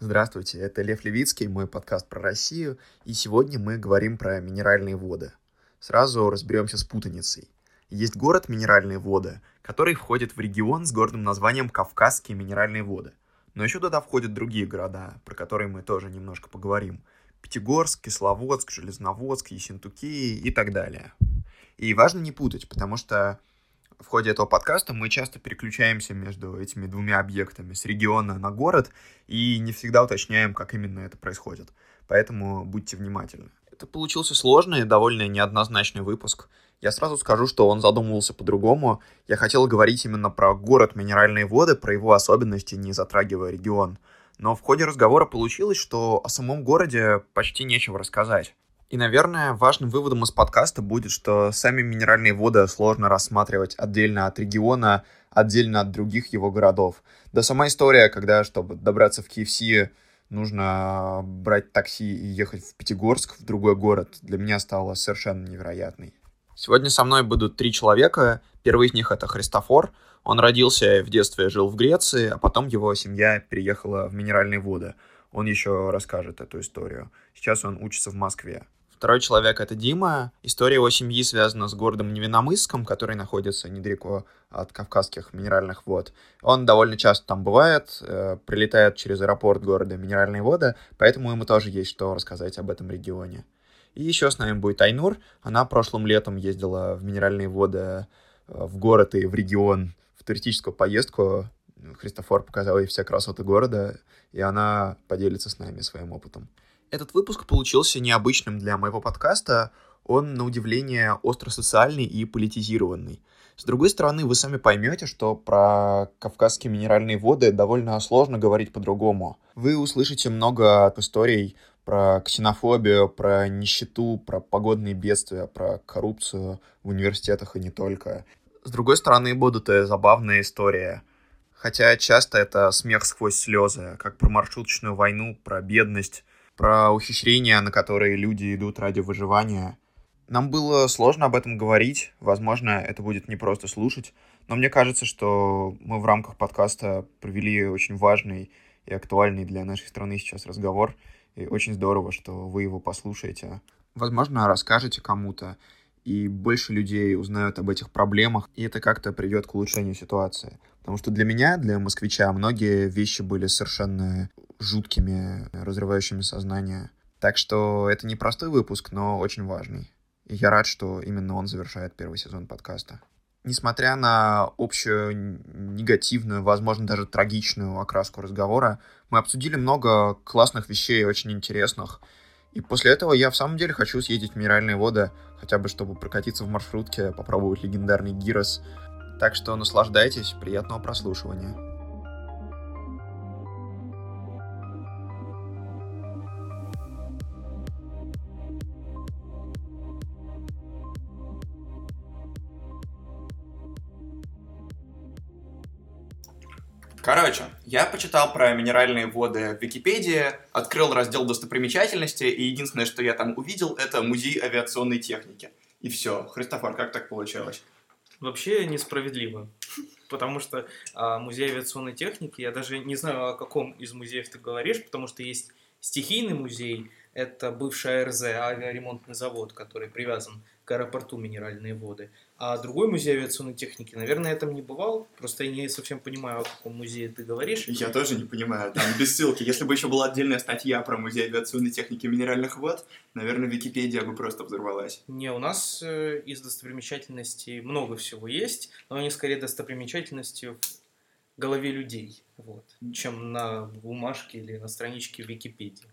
Здравствуйте, это Лев Левицкий, мой подкаст про Россию, и сегодня мы говорим про минеральные воды. Сразу разберемся с путаницей. Есть город Минеральные воды, который входит в регион с гордым названием Кавказские минеральные воды. Но еще туда входят другие города, про которые мы тоже немножко поговорим. Пятигорск, Кисловодск, Железноводск, Ессентукии и так далее. И важно не путать, потому что в ходе этого подкаста мы часто переключаемся между этими двумя объектами с региона на город и не всегда уточняем, как именно это происходит. Поэтому будьте внимательны. Это получился сложный и довольно неоднозначный выпуск. Я сразу скажу, что он задумывался по-другому. Я хотел говорить именно про город Минеральные воды, про его особенности, не затрагивая регион. Но в ходе разговора получилось, что о самом городе почти нечего рассказать. И, наверное, важным выводом из подкаста будет, что сами минеральные воды сложно рассматривать отдельно от региона, отдельно от других его городов. Да сама история, когда, чтобы добраться в KFC, нужно брать такси и ехать в Пятигорск, в другой город, для меня стала совершенно невероятной. Сегодня со мной будут три человека. Первый из них — это Христофор. Он родился в детстве, жил в Греции, а потом его семья переехала в Минеральные воды. Он еще расскажет эту историю. Сейчас он учится в Москве. Второй человек — это Дима. История его семьи связана с городом Невиномысском, который находится недалеко от Кавказских минеральных вод. Он довольно часто там бывает, э, прилетает через аэропорт города Минеральные воды, поэтому ему тоже есть что рассказать об этом регионе. И еще с нами будет Айнур. Она прошлым летом ездила в Минеральные воды э, в город и в регион в туристическую поездку. Христофор показал ей все красоты города, и она поделится с нами своим опытом. Этот выпуск получился необычным для моего подкаста. Он, на удивление, остросоциальный и политизированный. С другой стороны, вы сами поймете, что про кавказские минеральные воды довольно сложно говорить по-другому. Вы услышите много историй про ксенофобию, про нищету, про погодные бедствия, про коррупцию в университетах и не только. С другой стороны, будут и забавные истории. Хотя часто это смех сквозь слезы, как про маршруточную войну, про бедность, про ухищрения, на которые люди идут ради выживания. Нам было сложно об этом говорить, возможно, это будет не просто слушать, но мне кажется, что мы в рамках подкаста провели очень важный и актуальный для нашей страны сейчас разговор, и очень здорово, что вы его послушаете. Возможно, расскажете кому-то, и больше людей узнают об этих проблемах, и это как-то приведет к улучшению ситуации. Потому что для меня, для москвича, многие вещи были совершенно жуткими, разрывающими сознание. Так что это не простой выпуск, но очень важный. И я рад, что именно он завершает первый сезон подкаста. Несмотря на общую негативную, возможно, даже трагичную окраску разговора, мы обсудили много классных вещей, очень интересных. И после этого я в самом деле хочу съездить в Минеральные воды, хотя бы чтобы прокатиться в маршрутке, попробовать легендарный гирос. Так что наслаждайтесь, приятного прослушивания. Короче, я почитал про минеральные воды в Википедии, открыл раздел достопримечательности, и единственное, что я там увидел, это музей авиационной техники. И все. Христофор, как так получилось? Вообще несправедливо. Потому что а, музей авиационной техники, я даже не знаю, о каком из музеев ты говоришь, потому что есть стихийный музей, это бывший АРЗ, авиаремонтный завод, который привязан к аэропорту Минеральные воды. А другой музей авиационной техники, наверное, я там не бывал. Просто я не совсем понимаю, о каком музее ты говоришь. Я тоже не понимаю, там без ссылки. Если бы еще была отдельная статья про музей авиационной техники минеральных вод, наверное, Википедия бы просто взорвалась. Не, у нас э, из достопримечательностей много всего есть, но они скорее достопримечательности в голове людей, вот, чем на бумажке или на страничке Википедии.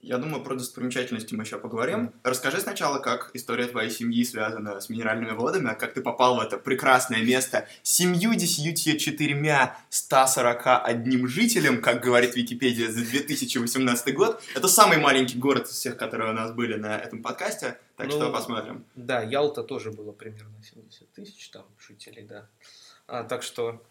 Я думаю, про достопримечательности мы еще поговорим. Расскажи сначала, как история твоей семьи связана с минеральными водами, как ты попал в это прекрасное место с семьюдесятью четырьмя 141 жителем, как говорит Википедия за 2018 год. Это самый маленький город из всех, которые у нас были на этом подкасте, так ну, что посмотрим. Да, Ялта тоже было примерно 70 тысяч там жителей, да. А, так что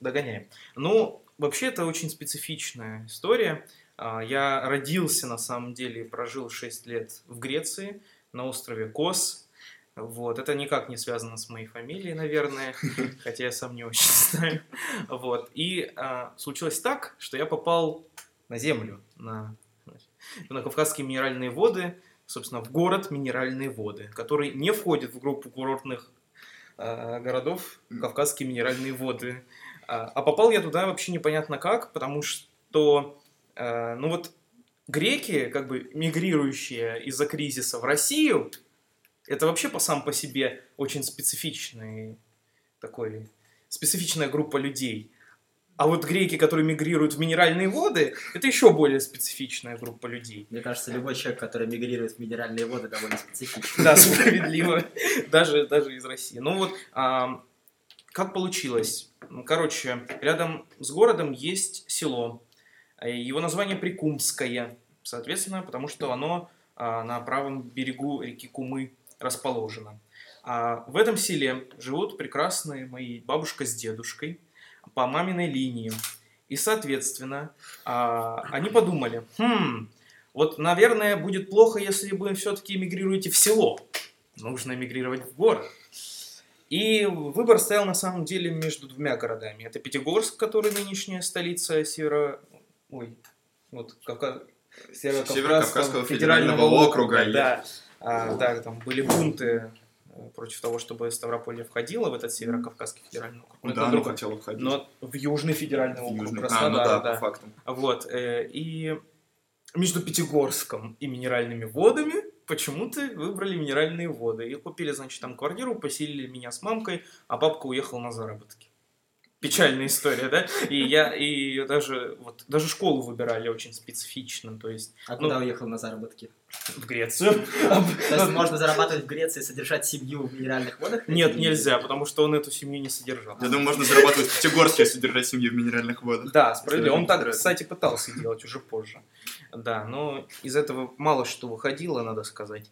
догоняем. Ну, вообще это очень специфичная история. А, я родился, на самом деле, и прожил 6 лет в Греции, на острове Кос. Вот. Это никак не связано с моей фамилией, наверное, хотя я сам не очень знаю. Вот. И а, случилось так, что я попал на землю, на, на Кавказские минеральные воды, собственно, в город Минеральные воды, который не входит в группу курортных э, городов Кавказские минеральные воды. А, а попал я туда вообще непонятно как, потому что, ну вот, греки, как бы мигрирующие из-за кризиса в Россию, это вообще по сам по себе очень специфичный такой специфичная группа людей. А вот греки, которые мигрируют в минеральные воды, это еще более специфичная группа людей. Мне кажется, любой человек, который мигрирует в минеральные воды, довольно специфичный. Да, справедливо. Даже, даже из России. Ну вот, а, как получилось? Короче, рядом с городом есть село. Его название Прикумское. Соответственно, потому что оно а, на правом берегу реки Кумы расположено. А в этом селе живут прекрасные мои бабушка с дедушкой по маминой линии. И, соответственно, а, они подумали, хм, вот, наверное, будет плохо, если вы все-таки эмигрируете в село. Нужно эмигрировать в город. И выбор стоял на самом деле между двумя городами. Это Пятигорск, который нынешняя столица северо... Ой, вот, Кавказ... Северо-Кавказского федерального, федерального округа. Да, а, да, там были бунты Э, против того, чтобы Ставрополье входило в этот Северо-Кавказский федеральный округ. Но да, оно хотело входить. Но в Южный федеральный в округ Южный. Краснодар, а, ну да, да, по факту. Вот, э, и между Пятигорском и Минеральными водами почему-то выбрали Минеральные воды. И купили, значит, там квартиру, поселили меня с мамкой, а папка уехал на заработки печальная история, да? И я, и даже, вот, даже школу выбирали очень специфично, то есть... А ну, куда уехал на заработки? В Грецию. То есть можно зарабатывать в Греции и содержать семью в минеральных водах? Нет, нельзя, потому что он эту семью не содержал. Я думаю, можно зарабатывать в Пятигорске и содержать семью в минеральных водах. Да, справедливо. Он так, кстати, пытался делать уже позже. Да, но из этого мало что выходило, надо сказать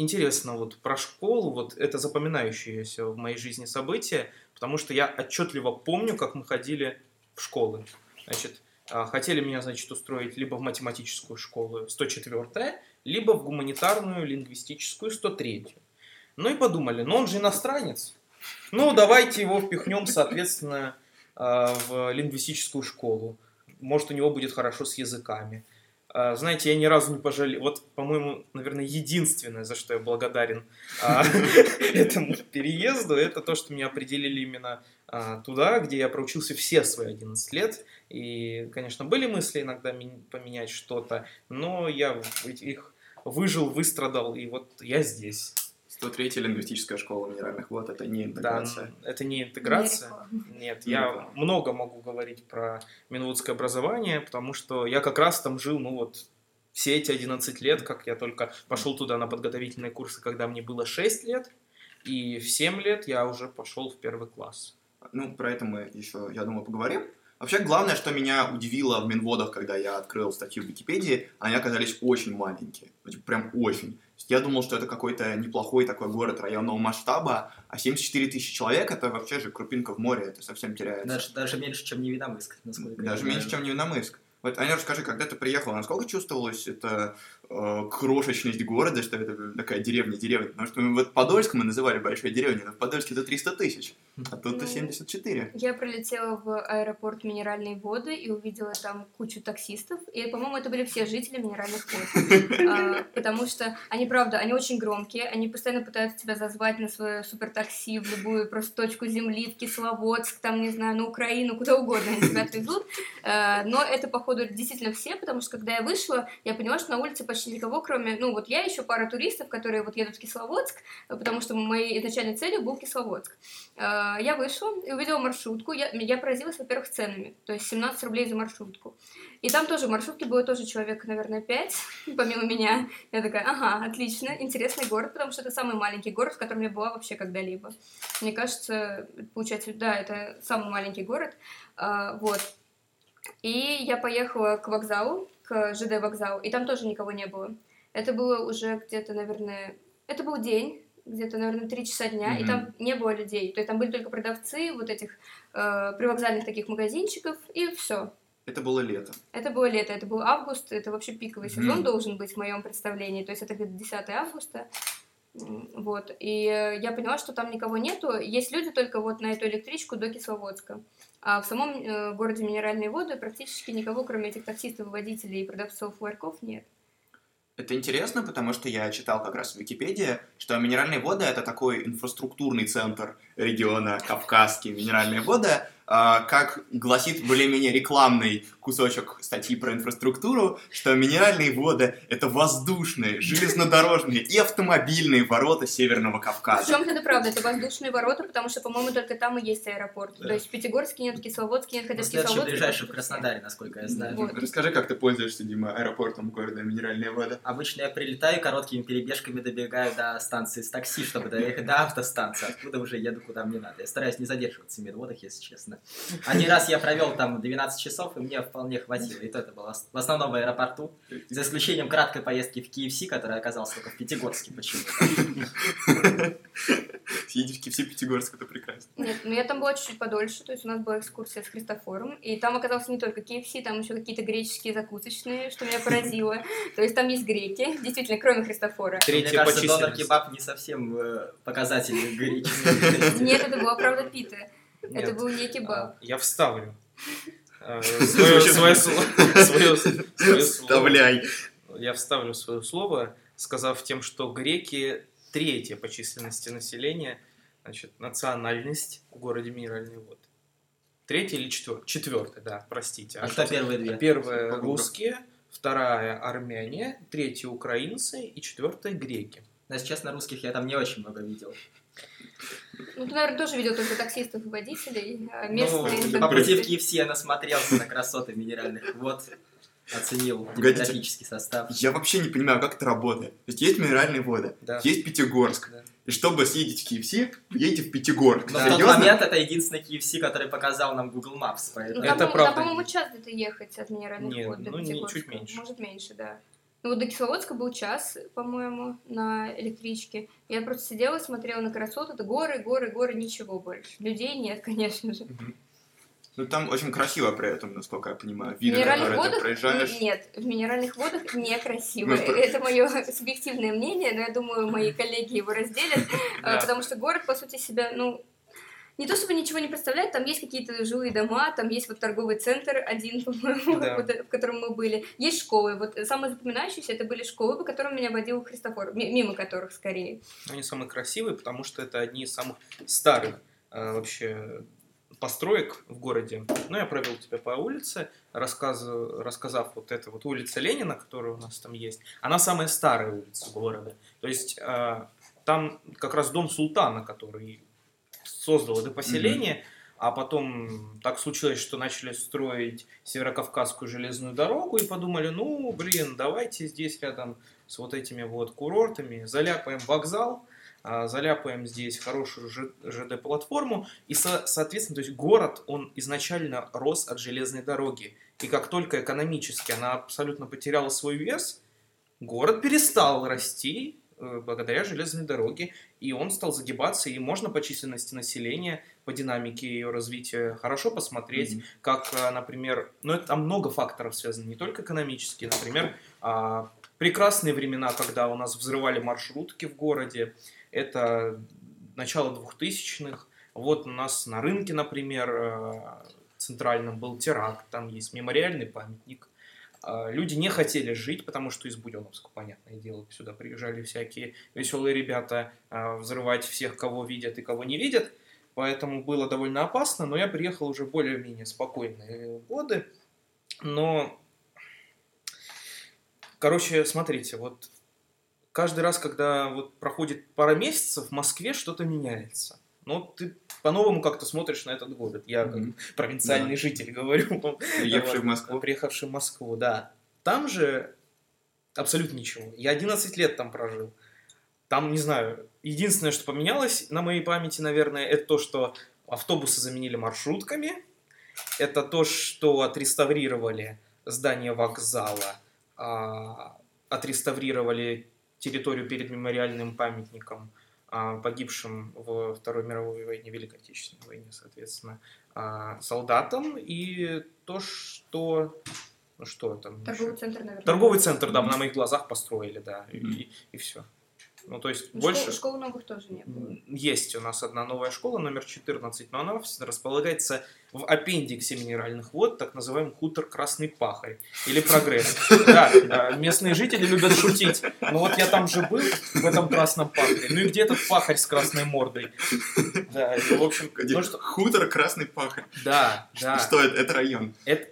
интересно вот про школу, вот это запоминающееся в моей жизни событие, потому что я отчетливо помню, как мы ходили в школы. Значит, а, хотели меня, значит, устроить либо в математическую школу 104 либо в гуманитарную лингвистическую 103 Ну и подумали, ну он же иностранец, ну давайте его впихнем, соответственно, а, в лингвистическую школу. Может, у него будет хорошо с языками. А, знаете, я ни разу не пожалел. Вот, по-моему, наверное, единственное, за что я благодарен а, этому переезду, это то, что меня определили именно а, туда, где я проучился все свои 11 лет. И, конечно, были мысли иногда поменять что-то, но я их выжил, выстрадал, и вот я здесь. 103 лингвистическая школа минеральных вод, это не интеграция. Да, это не интеграция. Не Нет, не я реклама. много могу говорить про минвудское образование, потому что я как раз там жил, ну вот, все эти 11 лет, как я только пошел туда на подготовительные курсы, когда мне было 6 лет, и в 7 лет я уже пошел в первый класс. Ну, про это мы еще, я думаю, поговорим. Вообще, главное, что меня удивило в Минводах, когда я открыл статью в Википедии, они оказались очень маленькие. Прям очень. Я думал, что это какой-то неплохой такой город районного масштаба, а 74 тысячи человек это вообще же крупинка в море, это совсем теряется. Даже, даже меньше, чем Невиномыск, насколько Даже меньше, чем Невиномыск. Вот, Аня, расскажи, когда ты приехала, насколько чувствовалось это э, крошечность города, что это такая деревня-деревня? Потому что вот Подольск мы называли большой деревней, но в Подольске это 300 тысяч, а тут-то 74. Ну, я прилетела в аэропорт Минеральные воды и увидела там кучу таксистов, и, по-моему, это были все жители Минеральных вод. А, потому что они, правда, они очень громкие, они постоянно пытаются тебя зазвать на свое супертакси в любую просто точку земли, в Кисловодск, там, не знаю, на Украину, куда угодно они тебя отвезут. А, но это, походу, действительно все, потому что когда я вышла, я поняла, что на улице почти никого, кроме, ну, вот я еще пара туристов, которые вот едут в Кисловодск, потому что моей изначальной целью был Кисловодск. А, я вышла и увидела маршрутку, я, я поразилась, во-первых, ценами, то есть 17 рублей за маршрутку. И там тоже в маршрутке было тоже человек, наверное, 5, помимо меня. Я такая, ага, отлично, интересный город, потому что это самый маленький город, в котором я была вообще когда-либо. Мне кажется, получается, да, это самый маленький город. А, вот. И я поехала к вокзалу, к ЖД вокзалу, и там тоже никого не было. Это было уже где-то, наверное, это был день, где-то, наверное, три часа дня, mm-hmm. и там не было людей. То есть там были только продавцы вот этих э, привокзальных таких магазинчиков, и все. Это было лето. Это было лето, это был август, это вообще пиковый mm-hmm. сезон должен быть в моем представлении. То есть это где-то 10 августа. Вот. И э, я поняла, что там никого нету. Есть люди только вот на эту электричку до Кисловодска. А в самом э, городе Минеральные воды практически никого, кроме этих таксистов, водителей и продавцов ларьков, нет. Это интересно, потому что я читал как раз в Википедии, что минеральные воды это такой инфраструктурный центр региона Кавказские минеральные воды. А, Как гласит более-менее рекламный кусочек статьи про инфраструктуру, что минеральные воды это воздушные, железнодорожные и автомобильные ворота Северного Кавказа. Причем это правда, это воздушные ворота, потому что, по-моему, только там и есть аэропорт. Да. То есть в Пятигорске нет, в Кисловодске нет, хотя в Кисловодске... ближайший в Краснодаре, насколько я знаю. Вот. Расскажи, как ты пользуешься, Дима, аэропортом города Минеральные воды. Обычно я прилетаю, короткими перебежками добегаю до станции с такси, чтобы доехать до автостанции, откуда уже еду куда мне надо. Я стараюсь не задерживаться в медводах, если честно. Один раз я провел там 12 часов, и мне вполне хватило. И то это было в основном в аэропорту, за исключением краткой поездки в KFC, которая оказалась только в Пятигорске почему-то. Съездить в KFC Пятигорск, это прекрасно. Нет, ну я там была чуть-чуть подольше, то есть у нас была экскурсия с Христофором, и там оказался не только KFC, там еще какие-то греческие закусочные, что меня поразило. То есть там есть греки, действительно, кроме Христофора. Третья Мне кажется, по донор численности. кебаб не совсем э, показатель греческий. Нет, это была правда пита. Это Нет. был не кебаб. А, Я вставлю. э, Свое слово. Вставляй. Я вставлю свое слово, сказав тем, что греки третья по численности населения, значит, национальность в городе Минеральные воды. Третья или четвертая? Четвертая, да, простите. А кто первые две? Первая русские, вторая армяне, третья украинцы и четвертая греки. Но, если честно, русских я там не очень много видел. Ну, ты, наверное, тоже видел только таксистов и водителей, а Ну, местные... по таксисты. пути в KFC я насмотрелся на красоты минеральных вод, оценил Погодите. демографический состав. Я вообще не понимаю, как это работает. То есть есть минеральные воды, Да. есть Пятигорск. Да. И чтобы съездить в KFC, едете в Пятигорск. Но в Серьезно? тот момент это единственный KFC, который показал нам Google Maps, Ну, поэтому... Это там, по- правда. там, по-моему, час где-то ехать от минеральных Нет, вод до ну, не, Пятигорска. чуть меньше. Может, меньше, да. Ну, вот до Кисловодска был час, по-моему, на электричке. Я просто сидела, смотрела на красоту. Это горы, горы, горы, ничего больше. Людей нет, конечно же. Ну там очень красиво при этом, насколько я понимаю. Видно, в минеральных которые ты водах проезжаешь. нет, в минеральных водах некрасиво. Это мое субъективное мнение, но я думаю, мои коллеги его разделят, потому что город, по сути, себя, ну, не то чтобы ничего не представляет, там есть какие-то жилые дома, там есть вот торговый центр один, по-моему, Да. вот, в котором мы были. Есть школы. Вот самые запоминающиеся это были школы, по которым меня водил Христофор, ми- мимо которых скорее. Они самые красивые, потому что это одни из самых старых э, вообще построек в городе. Ну, я провел тебя по улице, рассказу- рассказав вот это вот улица Ленина, которая у нас там есть. Она самая старая улица города. То есть э, там как раз дом султана, который создал это поселение, а потом так случилось, что начали строить Северокавказскую железную дорогу и подумали, ну, блин, давайте здесь рядом с вот этими вот курортами заляпаем вокзал, а, заляпаем здесь хорошую ЖД-платформу, и, со- соответственно, то есть город, он изначально рос от железной дороги, и как только экономически она абсолютно потеряла свой вес, город перестал расти благодаря железной дороге, и он стал загибаться, и можно по численности населения, по динамике ее развития хорошо посмотреть, Мгм. как, э, например, ну это там много факторов связано, не только экономические, например, а, прекрасные времена, когда у нас взрывали маршрутки в городе, это начало 2000-х, вот у нас на рынке, например, э, центральном был теракт, там есть мемориальный памятник, Люди не хотели жить, потому что из Буденновска, понятное дело, сюда приезжали всякие веселые ребята а, взрывать всех, кого видят и кого не видят. Поэтому было довольно опасно, но я приехал уже более-менее спокойные годы. Но, короче, смотрите, вот каждый раз, когда вот проходит пара месяцев, в Москве что-то меняется. Ну, ты по-новому как-то смотришь на этот город. Я как Мгм. провинциальный житель говорю. Приехавший в Москву. Приехавший в Москву, да. Там же абсолютно ничего. Я 11 лет там прожил. Там, не знаю, единственное, что поменялось на моей памяти, наверное, это то, что автобусы заменили маршрутками. Это то, что отреставрировали здание вокзала, а, отреставрировали территорию перед мемориальным памятником погибшим во Второй мировой войне, Великой Отечественной войне, соответственно, а, солдатам. И то, что... Ну что там? Торговый еще? центр, наверное. Торговый центр, да, на моих глазах построили, да, и, и все. Ну, то есть Ну, больше... Школ, школ новых тоже не было. Есть у нас одна новая школа, номер 14, но она располагается в аппендиксе минеральных вод, так называемый хутор Красный Пахарь или Прогресс. Да, местные жители любят шутить. Ну вот я там же был, в этом Красном Пахаре. Ну и где этот пахарь с красной мордой? Да, и, в общем, ну что... Хутор Красный Пахарь. Да, да. Что это? Это район. Это,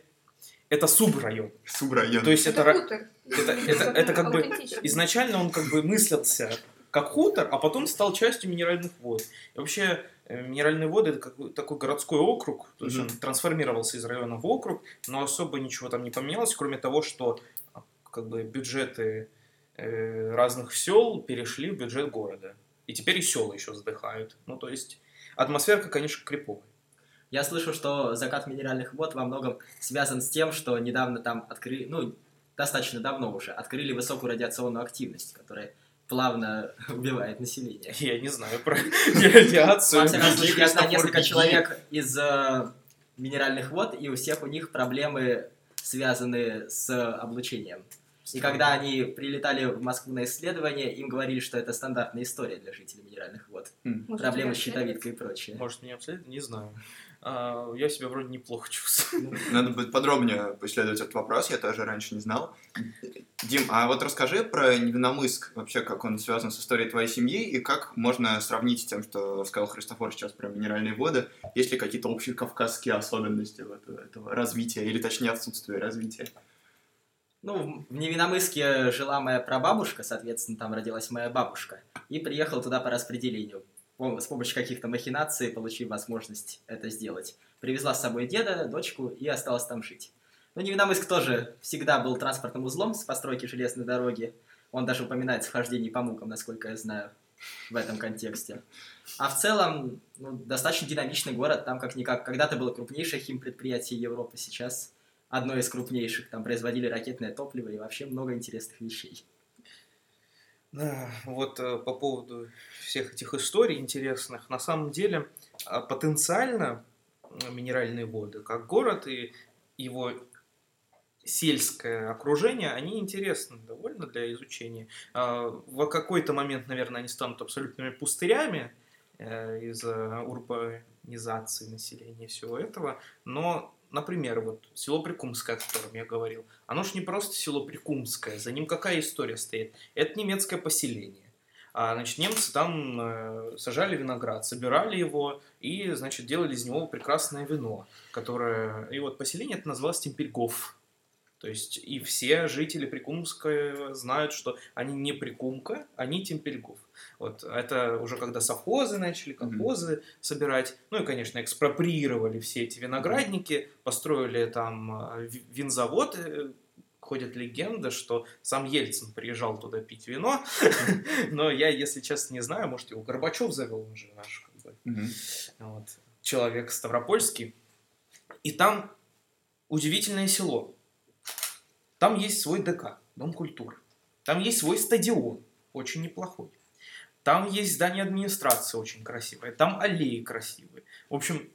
это субрайон. Субрайон. То есть это, хутор. Это, это, это как бы изначально он как бы мыслился как хутор, а потом стал частью минеральных вод. И вообще э, минеральные воды это как бы такой городской округ, то есть он Мгм. трансформировался из района в округ, но особо ничего там не поменялось, кроме того, что а, как бы бюджеты э, разных сел перешли в бюджет города. И теперь и села еще вздыхают. Ну, то есть атмосферка, конечно, криповая. Я слышу, что закат минеральных вод во многом связан с тем, что недавно там открыли, ну, достаточно давно уже, открыли высокую радиационную активность, которая плавно убивает население. Я не знаю про радиацию. Во всяком случае, я знаю несколько человек из э, минеральных вод, и у всех у них проблемы связаны с облучением. И когда они прилетали в Москву на исследование, им говорили, что это стандартная история для жителей минеральных вод. Может, Проблемы с щитовидкой и прочее. Может, меня обследовать? Не знаю. А, я себя вроде неплохо чувствую. Надо будет подробнее поисследовать этот вопрос, я тоже раньше не знал. Дим, а вот расскажи про Невиномыск, вообще, как он связан с историей твоей семьи, и как можно сравнить с тем, что сказал Христофор сейчас про минеральные воды. Есть ли какие-то общие кавказские особенности вот этого развития, или точнее отсутствия развития? Ну, в Невиномыске жила моя прабабушка, соответственно, там родилась моя бабушка. И приехал туда по распределению. С помощью каких-то махинаций получив возможность это сделать. Привезла с собой деда, дочку и осталась там жить. Ну, Невиномыск тоже всегда был транспортным узлом с постройки железной дороги. Он даже упоминается в по мукам, насколько я знаю, в этом контексте. А в целом, ну, достаточно динамичный город. Там как-никак когда-то было крупнейшее химпредприятие Европы, сейчас одно из крупнейших. Там производили ракетное топливо и вообще много интересных вещей. Да, вот э, по поводу всех этих историй интересных, на самом деле а, потенциально э, минеральные воды, как город и его сельское окружение, они интересны довольно для изучения. А, В какой-то момент, наверное, они станут абсолютными пустырями э, из-за урбанизации населения и всего этого, но Например, вот село Прикумское, о котором я говорил, оно же не просто село Прикумское, за ним какая история стоит? Это немецкое поселение. А, значит, немцы там э, сажали виноград, собирали его и, значит, делали из него прекрасное вино, которое... И вот поселение это называлось Темпельгоф. То есть и все жители Прикумска знают, что они не Прикумка, они Темпельгоф. Вот это уже когда совхозы начали, колхозы собирать. Ну и, конечно, экспроприировали все эти виноградники, построили там э, ви- винзавод. Э, Ходит легенда, что сам Ельцин приезжал туда пить вино. Но я, если честно, не знаю, может, его Горбачев завел, он же наш как бы, вот, человек Ставропольский. И там удивительное село. Там есть свой ДК, Дом культуры. Там есть свой стадион, очень неплохой. Там есть здание администрации очень красивое. Там аллеи красивые. В общем,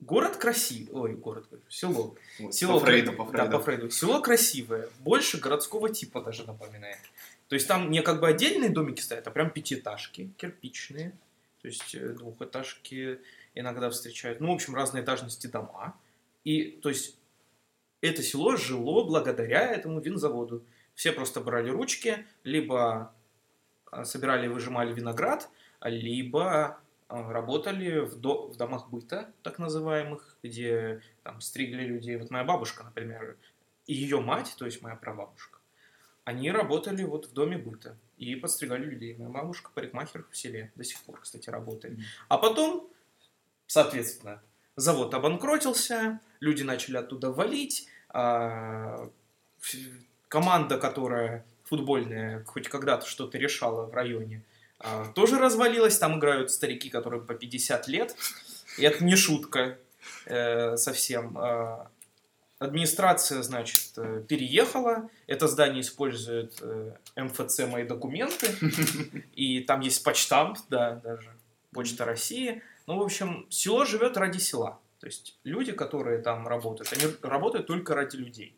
город красивый. Ой, город, село. Село по Фрейду, по Да, Фрейду. по Фрейду. Село красивое, больше городского типа даже напоминает. То есть там не как бы отдельные домики стоят, а прям пятиэтажки, кирпичные. То есть э, двухэтажки иногда встречают. Ну, в общем, разной этажности дома. И, то есть, это село жило благодаря этому винзаводу. Все просто брали ручки, либо а, собирали и выжимали виноград, либо а, работали в, до- в домах быта, так называемых, где там стригли людей. Вот моя бабушка, например, и ее мать, то есть моя прабабушка, они работали вот в доме быта и подстригали людей. Моя бабушка парикмахер в селе до сих пор, кстати, работает. А потом, соответственно, завод обанкротился, люди начали оттуда валить, команда, которая футбольная, хоть когда-то что-то решала в районе, а, тоже развалилась. Там играют старики, которым по 50 лет. И это не шутка э, совсем. А, Администрация, значит, э, переехала. Это здание использует э, МФЦ «Мои документы». И там есть почтамт, да, даже Почта России. Ну, в общем, село живет ради села. То есть люди, которые там работают, они работают только ради людей.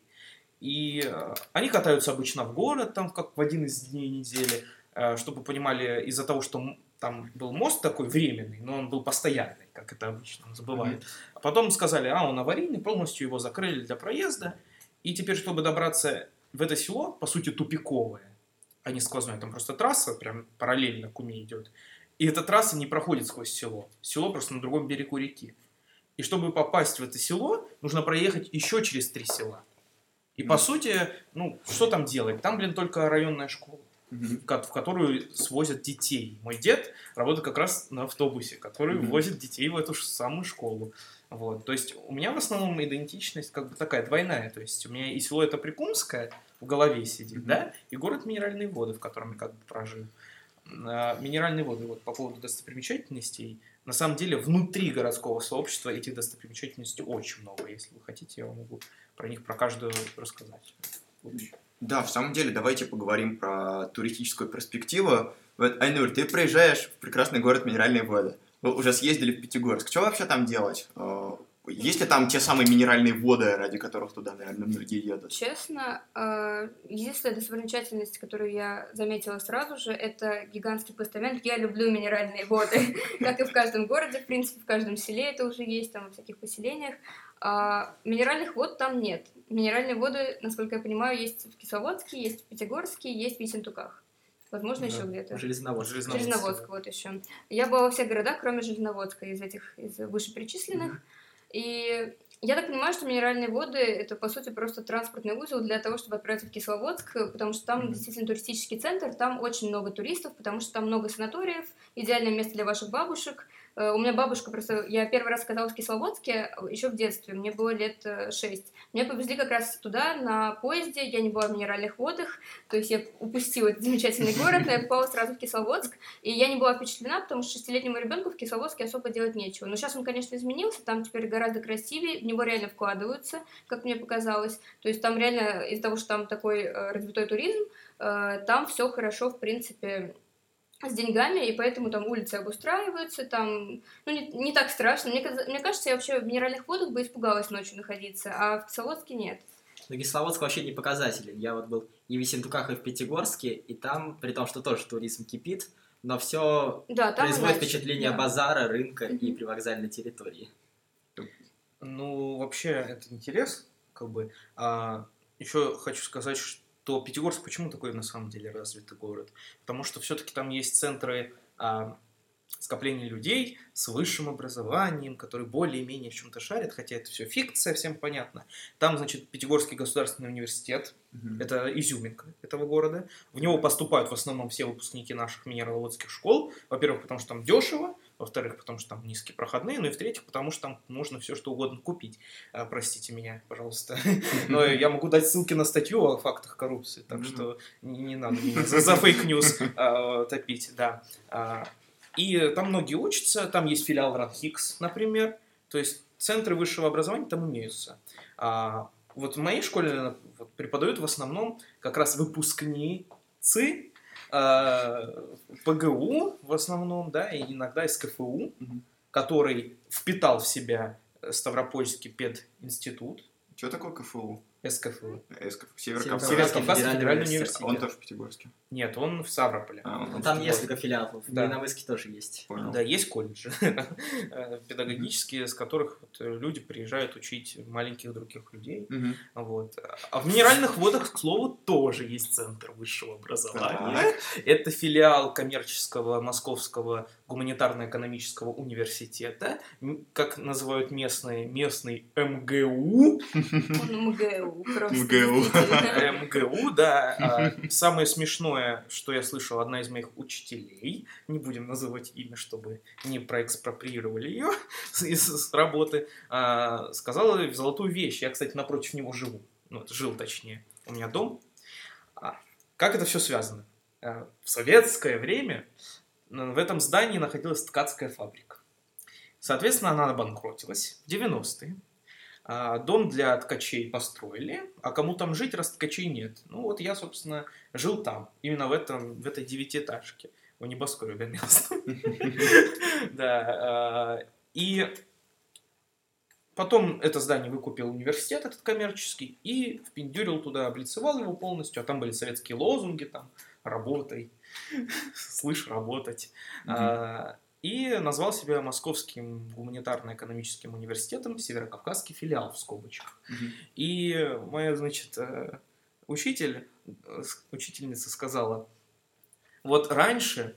И э, они катаются обычно в город, там как в один из дней недели. э, чтобы понимали, из-за того, что там был мост такой временный, но он был постоянный, как это обычно забывают. А потом сказали, а, он аварийный, полностью его закрыли для проезда. И теперь, чтобы добраться в это село, по сути, тупиковое, а не сквозное, там просто трасса прям параллельно к Уме идет. И эта трасса не проходит сквозь село. Село просто на другом берегу реки. И чтобы попасть в это село, нужно проехать еще через три села. И по сути, ну, что там делать? Там, блин, только районная школа, Мгм. в ко- в которую свозят детей. Мой дед работает как раз на автобусе, который Мгм. возит детей в эту ж самую школу. Вот. То есть у меня в основном идентичность как бы такая двойная. То есть у меня и село это Прикумское в голове сидит, Мгм. да, и город Минеральные воды, в котором я как бы прожил. А, Минеральные воды, вот по поводу достопримечательностей, на самом деле внутри городского сообщества этих достопримечательностей очень много. Если вы хотите, я вам могу про них, про каждую рассказать. Да, в самом деле, давайте поговорим про туристическую перспективу. Вот, Айнур, ты приезжаешь в прекрасный город Минеральные воды. Вы уже съездили в Пятигорск. Что вообще там делать? Есть ли там те самые минеральные воды, ради которых туда, наверное, многие едут? Честно, э, единственная достопримечательность, которую я заметила сразу же, это гигантский постамент. Я люблю минеральные воды, как и в каждом городе, в принципе, в каждом селе это уже есть, там, во всяких поселениях. А минеральных вод там нет. Минеральные воды, насколько я понимаю, есть в Кисловодске, есть в Пятигорске, есть в Ессентуках. Возможно, Да. еще где-то. Железноводск. Железноводск. Железноводск, вот еще. Я была во всех городах, кроме Железноводска, из этих, из вышеперечисленных. И я так понимаю, что минеральные воды это по сути просто транспортный узел для того, чтобы отправиться в Кисловодск, потому что там действительно туристический центр, там очень много туристов, потому что там много санаториев, идеальное место для ваших бабушек. Э, У меня бабушка просто, я первый раз оказалась в Кисловодске еще в детстве, мне было лет э, шесть. Меня повезли как раз туда на поезде, я не была в минеральных водах, то есть я упустила этот замечательный город, но я попала сразу в Кисловодск, и я не была впечатлена, потому что шестилетнему ребенку в Кисловодске особо делать нечего. Но сейчас он, конечно, изменился, там теперь гораздо красивее, в него реально вкладываются, как мне показалось. То есть там реально из-за того, что там такой э, развитой туризм, э, там все хорошо, в принципе, с деньгами, и поэтому там улицы обустраиваются, там, ну, не, не так страшно. Мне, мне кажется, я вообще в минеральных водах бы испугалась ночью находиться, а в Кисловодске нет. Но Кисловодск вообще не показателен. Я вот был и в Ессентуках, и в Пятигорске, и там, при том, что тоже туризм кипит, но все Да, там производит иначе, впечатление да. базара, рынка и Мгм. привокзальной территории. Ну, вообще, это интересно, как бы. А, еще хочу сказать, что Пятигорск почему такой на самом деле развитый город? Потому что все-таки там есть центры а, скопления людей с высшим образованием, которые более-менее в чем-то шарят, хотя это все фикция, всем понятно. Там, значит, Пятигорский государственный университет, Мгм. это изюминка этого города. В него поступают в основном все выпускники наших минераловодских школ. Во-первых, потому что там дешево, во-вторых, потому что там низкие проходные, ну и в-третьих, потому что там можно все что угодно купить. А, простите меня, пожалуйста. Но я могу дать ссылки на статью о фактах коррупции, так что не, не надо меня за, за fake news а, топить, да. А, и там многие учатся, там есть филиал РАНХиГС, например, то есть центры высшего образования там имеются. А, вот в моей школе вот, преподают в основном как раз выпускницы ПГУ в основном, да, и иногда СКФУ, Мгм. который впитал в себя Ставропольский пединститут, Что такое КФУ? СКФУ. СКФУ. Северокавказский Северокавказский. Федеральный федеральный университет. Он тоже в Пятигорске. Нет, он в Ставрополе. А, он в Там несколько филиалов. В Да. Лениногорске тоже есть. Понял. Да, есть колледжи э, педагогические, с которых вот, э, люди приезжают учить маленьких других людей. Вот. А в минеральных водах, к слову, тоже есть центр высшего образования. Это филиал коммерческого Московского гуманитарно-экономического университета, как называют местные, местный МГУ. Он МГУ просто. МГУ. МГУ, да. А, Самое смешное, что я слышал, одна из моих учителей, не будем называть имя, чтобы не проэкспроприировали ее из с работы, а, сказала золотую вещь. Я, кстати, напротив него живу. Ну, жил точнее. У меня дом. А, Как это все связано? В советское время в этом здании находилась ткацкая фабрика. Соответственно, она обанкротилась в 90-е. А, Дом для ткачей построили, а кому там жить, раз ткачей нет? Ну вот я, собственно, жил там, именно в, этом, в этой девятиэтажке, в небоскребе местном. Да, а, и Потом это здание выкупил университет этот коммерческий и впендюрил туда, облицевал его полностью, а там были советские лозунги, там, работай, слышь, работать. А, и назвал себя Московским гуманитарно-экономическим университетом, Северокавказский филиал в скобочках. И моя, значит, э, учитель, э, учительница сказала, вот раньше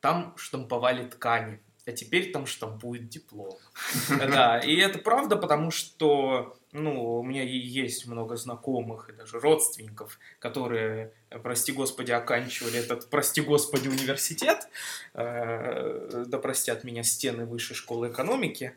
там штамповали ткани, а теперь там штампуют диплом. Да, и это правда, потому что, ну, у меня есть много знакомых и даже родственников, которые, э, прости господи, оканчивали этот, прости господи, университет, э, да простят меня стены высшей школы экономики,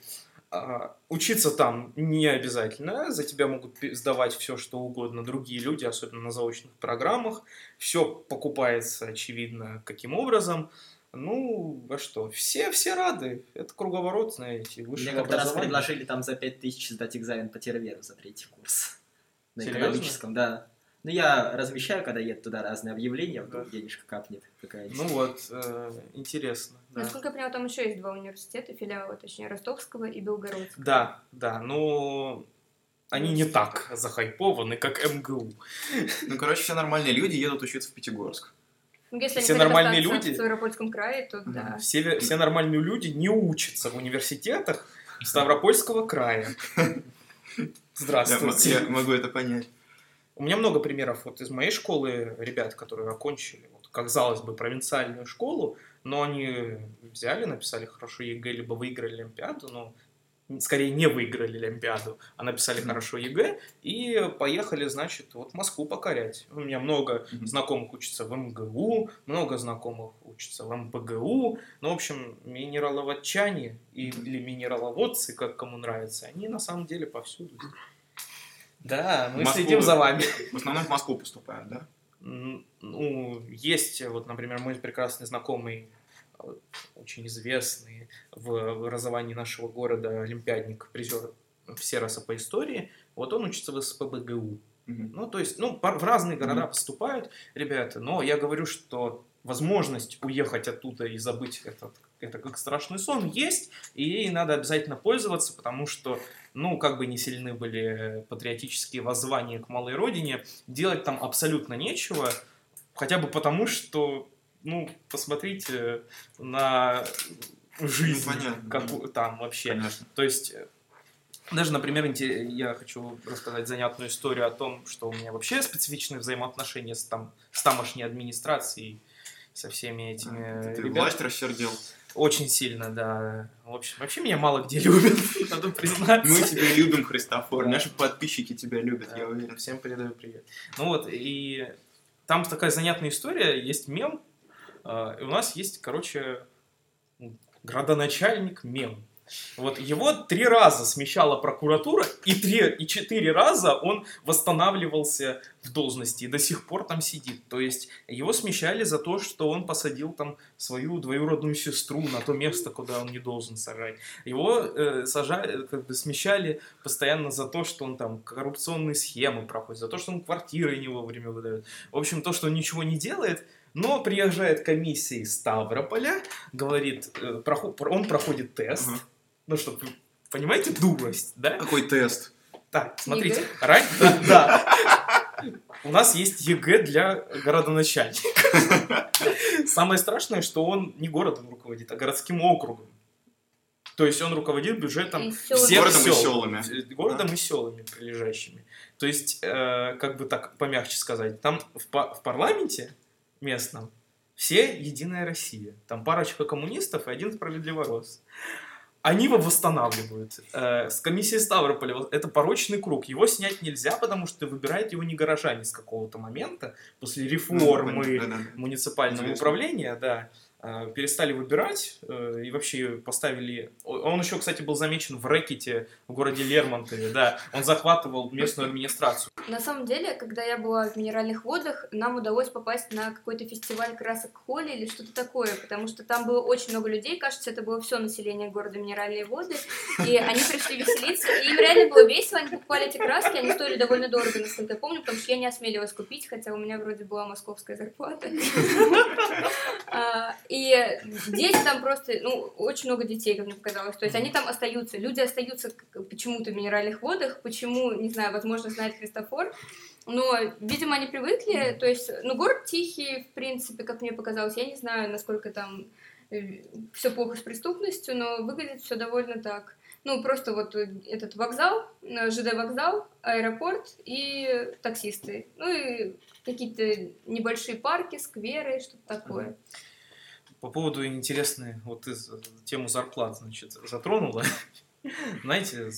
а, Учиться там не обязательно, за тебя могут сдавать все, что угодно другие люди, особенно на заочных программах. Все покупается, очевидно, каким образом. Ну, а что, все, все рады. Это круговорот, знаете, Мне высшего как-то раз предложили там за 5000 сдать экзамен по терверу за третий курс. На Серьезно? экономическом, да. Ну, я размещаю, когда еду туда разные объявления, вдруг Да. денежка капнет какая-нибудь. Ну вот, э, интересно. Да. Насколько я поняла, там еще есть два университета, филиала, точнее, Ростовского и Белгородского. да, да, но они не так захайпованы, как МГУ. Ну, короче, все нормальные люди едут учиться в Пятигорск. Ну, если Все нормальные люди? в Ставропольском крае, то да. Все, все нормальные люди не учатся в университетах Ставропольского края. Я, Здравствуйте. я могу это понять. У меня много примеров вот из моей школы ребят, которые окончили, вот, казалось бы, провинциальную школу, но они взяли, написали хорошо ЕГЭ, либо выиграли Олимпиаду, но скорее не выиграли Олимпиаду, а написали Мгм. хорошо ЕГЭ и поехали, значит, вот Москву покорять. У меня много Мгм. знакомых учатся в МГУ, много знакомых учатся в МПГУ. Ну, в общем, минераловодчане или минераловодцы, как кому нравится, они на самом деле повсюду. Да, мы Москву- следим за вами. В основном в Москву поступают, да? Ну, есть, вот, например, мой прекрасный знакомый, очень известный в образовании нашего города олимпиадник, призер Сероса по истории, вот он учится в СПБГУ. Мгм. Ну, то есть, ну, в разные города Мгм. поступают ребята, но я говорю, что возможность уехать оттуда и забыть этот, это как страшный сон есть, и ей надо обязательно пользоваться, потому что, ну, как бы не сильны были патриотические воззвания к малой родине, делать там абсолютно нечего, хотя бы потому, что, ну, посмотрите на жизнь, Ну, как там вообще. Конечно. То есть, э, даже, например, я хочу рассказать занятную историю о том, что у меня вообще специфичные взаимоотношения с, там, с тамошней администрацией, со всеми этими Ты ребятами. власть рассердил. Очень сильно, да. В общем, вообще меня мало где любят, надо признаться. Мы тебя любим, Христофор. Наши подписчики тебя любят, я уверен. Всем передаю привет. Ну вот, и там такая занятная история, есть мем, а, и у нас есть, короче, градоначальник мем. Вот его три раза смещала прокуратура, и, три, и четыре раза он восстанавливался в должности, и до сих пор там сидит. То есть его смещали за то, что он посадил там свою двоюродную сестру на то место, куда он не должен сажать. Его э, сажали, как бы смещали постоянно за то, что он там коррупционные схемы проводит, за то, что он квартиры не вовремя выдает. В общем, то, что он ничего не делает, но приезжает комиссия из Ставрополя, говорит, э, он проходит тест, Ага. ну, чтобы понимаете, дурость, да? Какой тест? Так, смотрите, ЕГЭ? рань- да, да. У нас есть ЕГЭ для городоначальника. Самое страшное, что он не городом руководит, а городским округом. То есть он руководит бюджетом И всех Городом и сел. селами. Э, Городом и селами прилежащими. То есть, э, как бы так помягче сказать, там в, в парламенте местном все Единая Россия. Там парочка коммунистов и один справедливорос. Они его восстанавливают. Э, с комиссией Ставрополя это порочный круг. Его снять нельзя, потому что выбирает его не горожане с какого-то момента, после Ну, реформы да-да. муниципального Известно. управления, да, перестали выбирать э, и вообще поставили... Он еще, кстати, был замечен в рэкете в городе Лермонтове, да. Он захватывал местную администрацию. На самом деле, когда я была в Минеральных водах, нам удалось попасть на какой-то фестиваль красок Холли или что-то такое, потому что там было очень много людей, кажется, это было все население города Минеральные воды, и они пришли веселиться, и им реально было весело, они покупали эти краски, они стоили довольно дорого, насколько я помню, потому что я не осмелилась купить, хотя у меня вроде была московская зарплата. А, И дети там просто, ну, очень много детей, как мне показалось. То есть они там остаются, люди остаются почему-то в минеральных водах, почему, не знаю, возможно, знает Христофор. Но, видимо, они привыкли. То есть, ну, город тихий, в принципе, как мне показалось. Я не знаю, насколько там все плохо с преступностью, но выглядит все довольно так. Ну, просто вот э, этот вокзал, э, ЖД-вокзал, аэропорт и таксисты. Ну и какие-то небольшие парки, скверы, что-то такое. По поводу интересной, вот ты тему зарплат, значит, затронула. Знаете,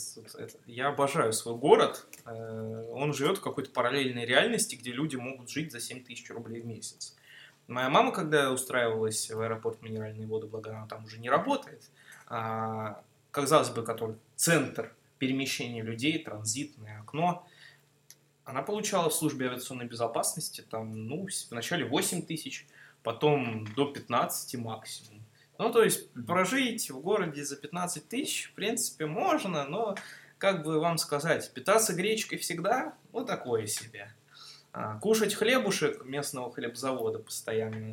я обожаю свой город. Э, Он живет в какой-то параллельной реальности, где люди могут жить за 7 тысяч рублей в месяц. Моя мама, когда устраивалась в аэропорт Минеральные воды, благо она там уже не работает, а, казалось бы, который центр перемещения людей, транзитное окно, она получала в службе авиационной безопасности там, ну, вначале 8 тысяч, потом до 15 максимум. Ну, то есть прожить в городе за 15 тысяч, в принципе, можно, но, как бы вам сказать, питаться гречкой всегда, ну, такое себе. А, кушать хлебушек местного хлебзавода постоянно,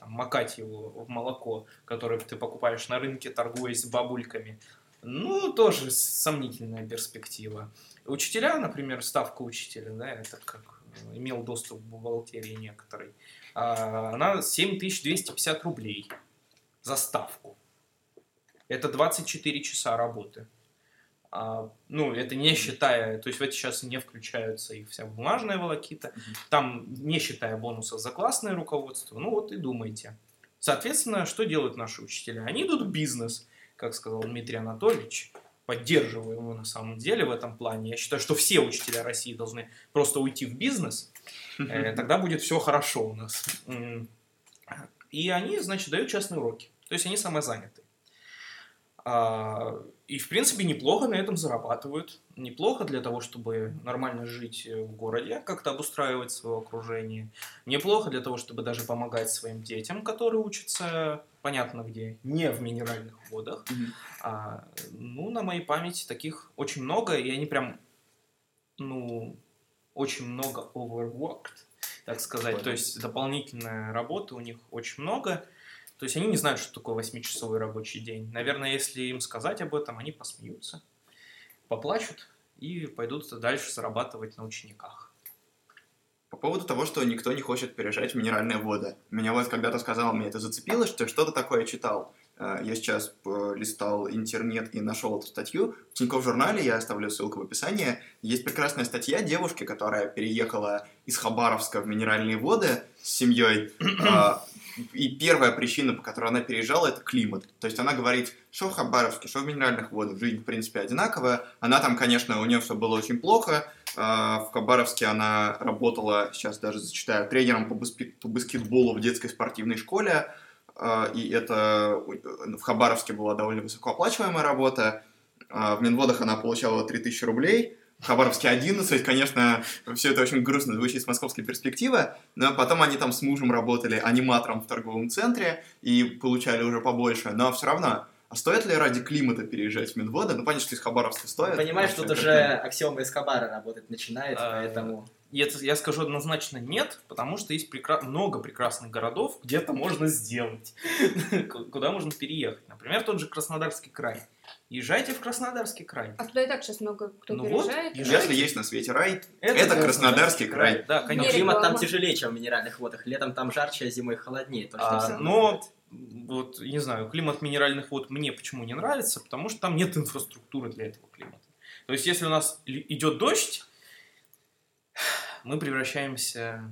там, макать его в молоко, которое ты покупаешь на рынке, торгуясь с бабульками, ну, тоже сомнительная перспектива. Учителя, например, ставка учителя, да, это как э, имел доступ к бухгалтерии некоторой, а, она 7250 рублей за ставку. Это 24 часа работы. А, ну, это не считая, то есть в эти часы не включаются и вся бумажная волокита, там не считая бонусов за классное руководство, ну вот и думайте. Соответственно, что делают наши учителя? Они идут в бизнес, как сказал Дмитрий Анатольевич, поддерживаю его на самом деле в этом плане. Я считаю, что все учителя России должны просто уйти в бизнес, э, тогда будет все хорошо у нас. И они, значит, дают частные уроки. То есть они самозаняты. А, И, в принципе, неплохо на этом зарабатывают. Неплохо для того, чтобы нормально жить э, в городе, как-то обустраивать свое окружение. Неплохо для того, чтобы даже помогать своим детям, которые учатся, понятно где, не в минеральных водах. Мгм. А, ну, на моей памяти таких очень много, и они прям, ну, очень много overworked, так сказать. Понял. То есть дополнительная работа у них очень много. То есть они не знают, что такое восьмичасовой рабочий день. Наверное, если им сказать об этом, они посмеются, поплачут и пойдут дальше зарабатывать на учениках. По поводу того, что никто не хочет переезжать в минеральные воды. Меня вот когда-то сказал, мне это зацепило, что что-то такое читал. Э, Я сейчас э, листал интернет и нашел эту статью. В Тинькофф журнале, я оставлю ссылку в описании, есть прекрасная статья девушки, которая переехала из Хабаровска в минеральные воды с семьей. И первая причина, по которой она переезжала, это климат. То есть она говорит, что в Хабаровске, что в минеральных водах, жизнь, в принципе, одинаковая. Она там, конечно, у нее все было очень плохо, а, В Хабаровске она работала, сейчас даже зачитаю, тренером по, баспе- по баскетболу в детской спортивной школе. А, И это у- в Хабаровске была довольно высокооплачиваемая работа. А, В Минводах она получала 3000 рублей. Хабаровске 11, конечно, все это очень грустно звучит с московской перспективы, но потом они там с мужем работали аниматором в торговом центре и получали уже побольше, но все равно, а стоит ли ради климата переезжать в Минводы? Ну, понятно, что из Хабаровска стоит. Понимаешь, тут что уже это- аксиома Эскобара работать начинает, А, поэтому... Это я скажу однозначно нет, потому что есть прекра- много прекрасных городов, где это можно сделать, Ку- куда можно переехать. Например, тот же Краснодарский край. Езжайте в Краснодарский край. А туда и так сейчас много кто Ну вот, переезжает. езжайте. Если есть на свете рай, Это Краснодарский край. Да, Но конечно. климат там тяжелее, чем в минеральных водах. Летом там жарче, а зимой холоднее. То, что А, но вот, не знаю, климат минеральных вод мне почему не нравится, потому что там нет инфраструктуры для этого климата. То есть, если у нас идет дождь, мы превращаемся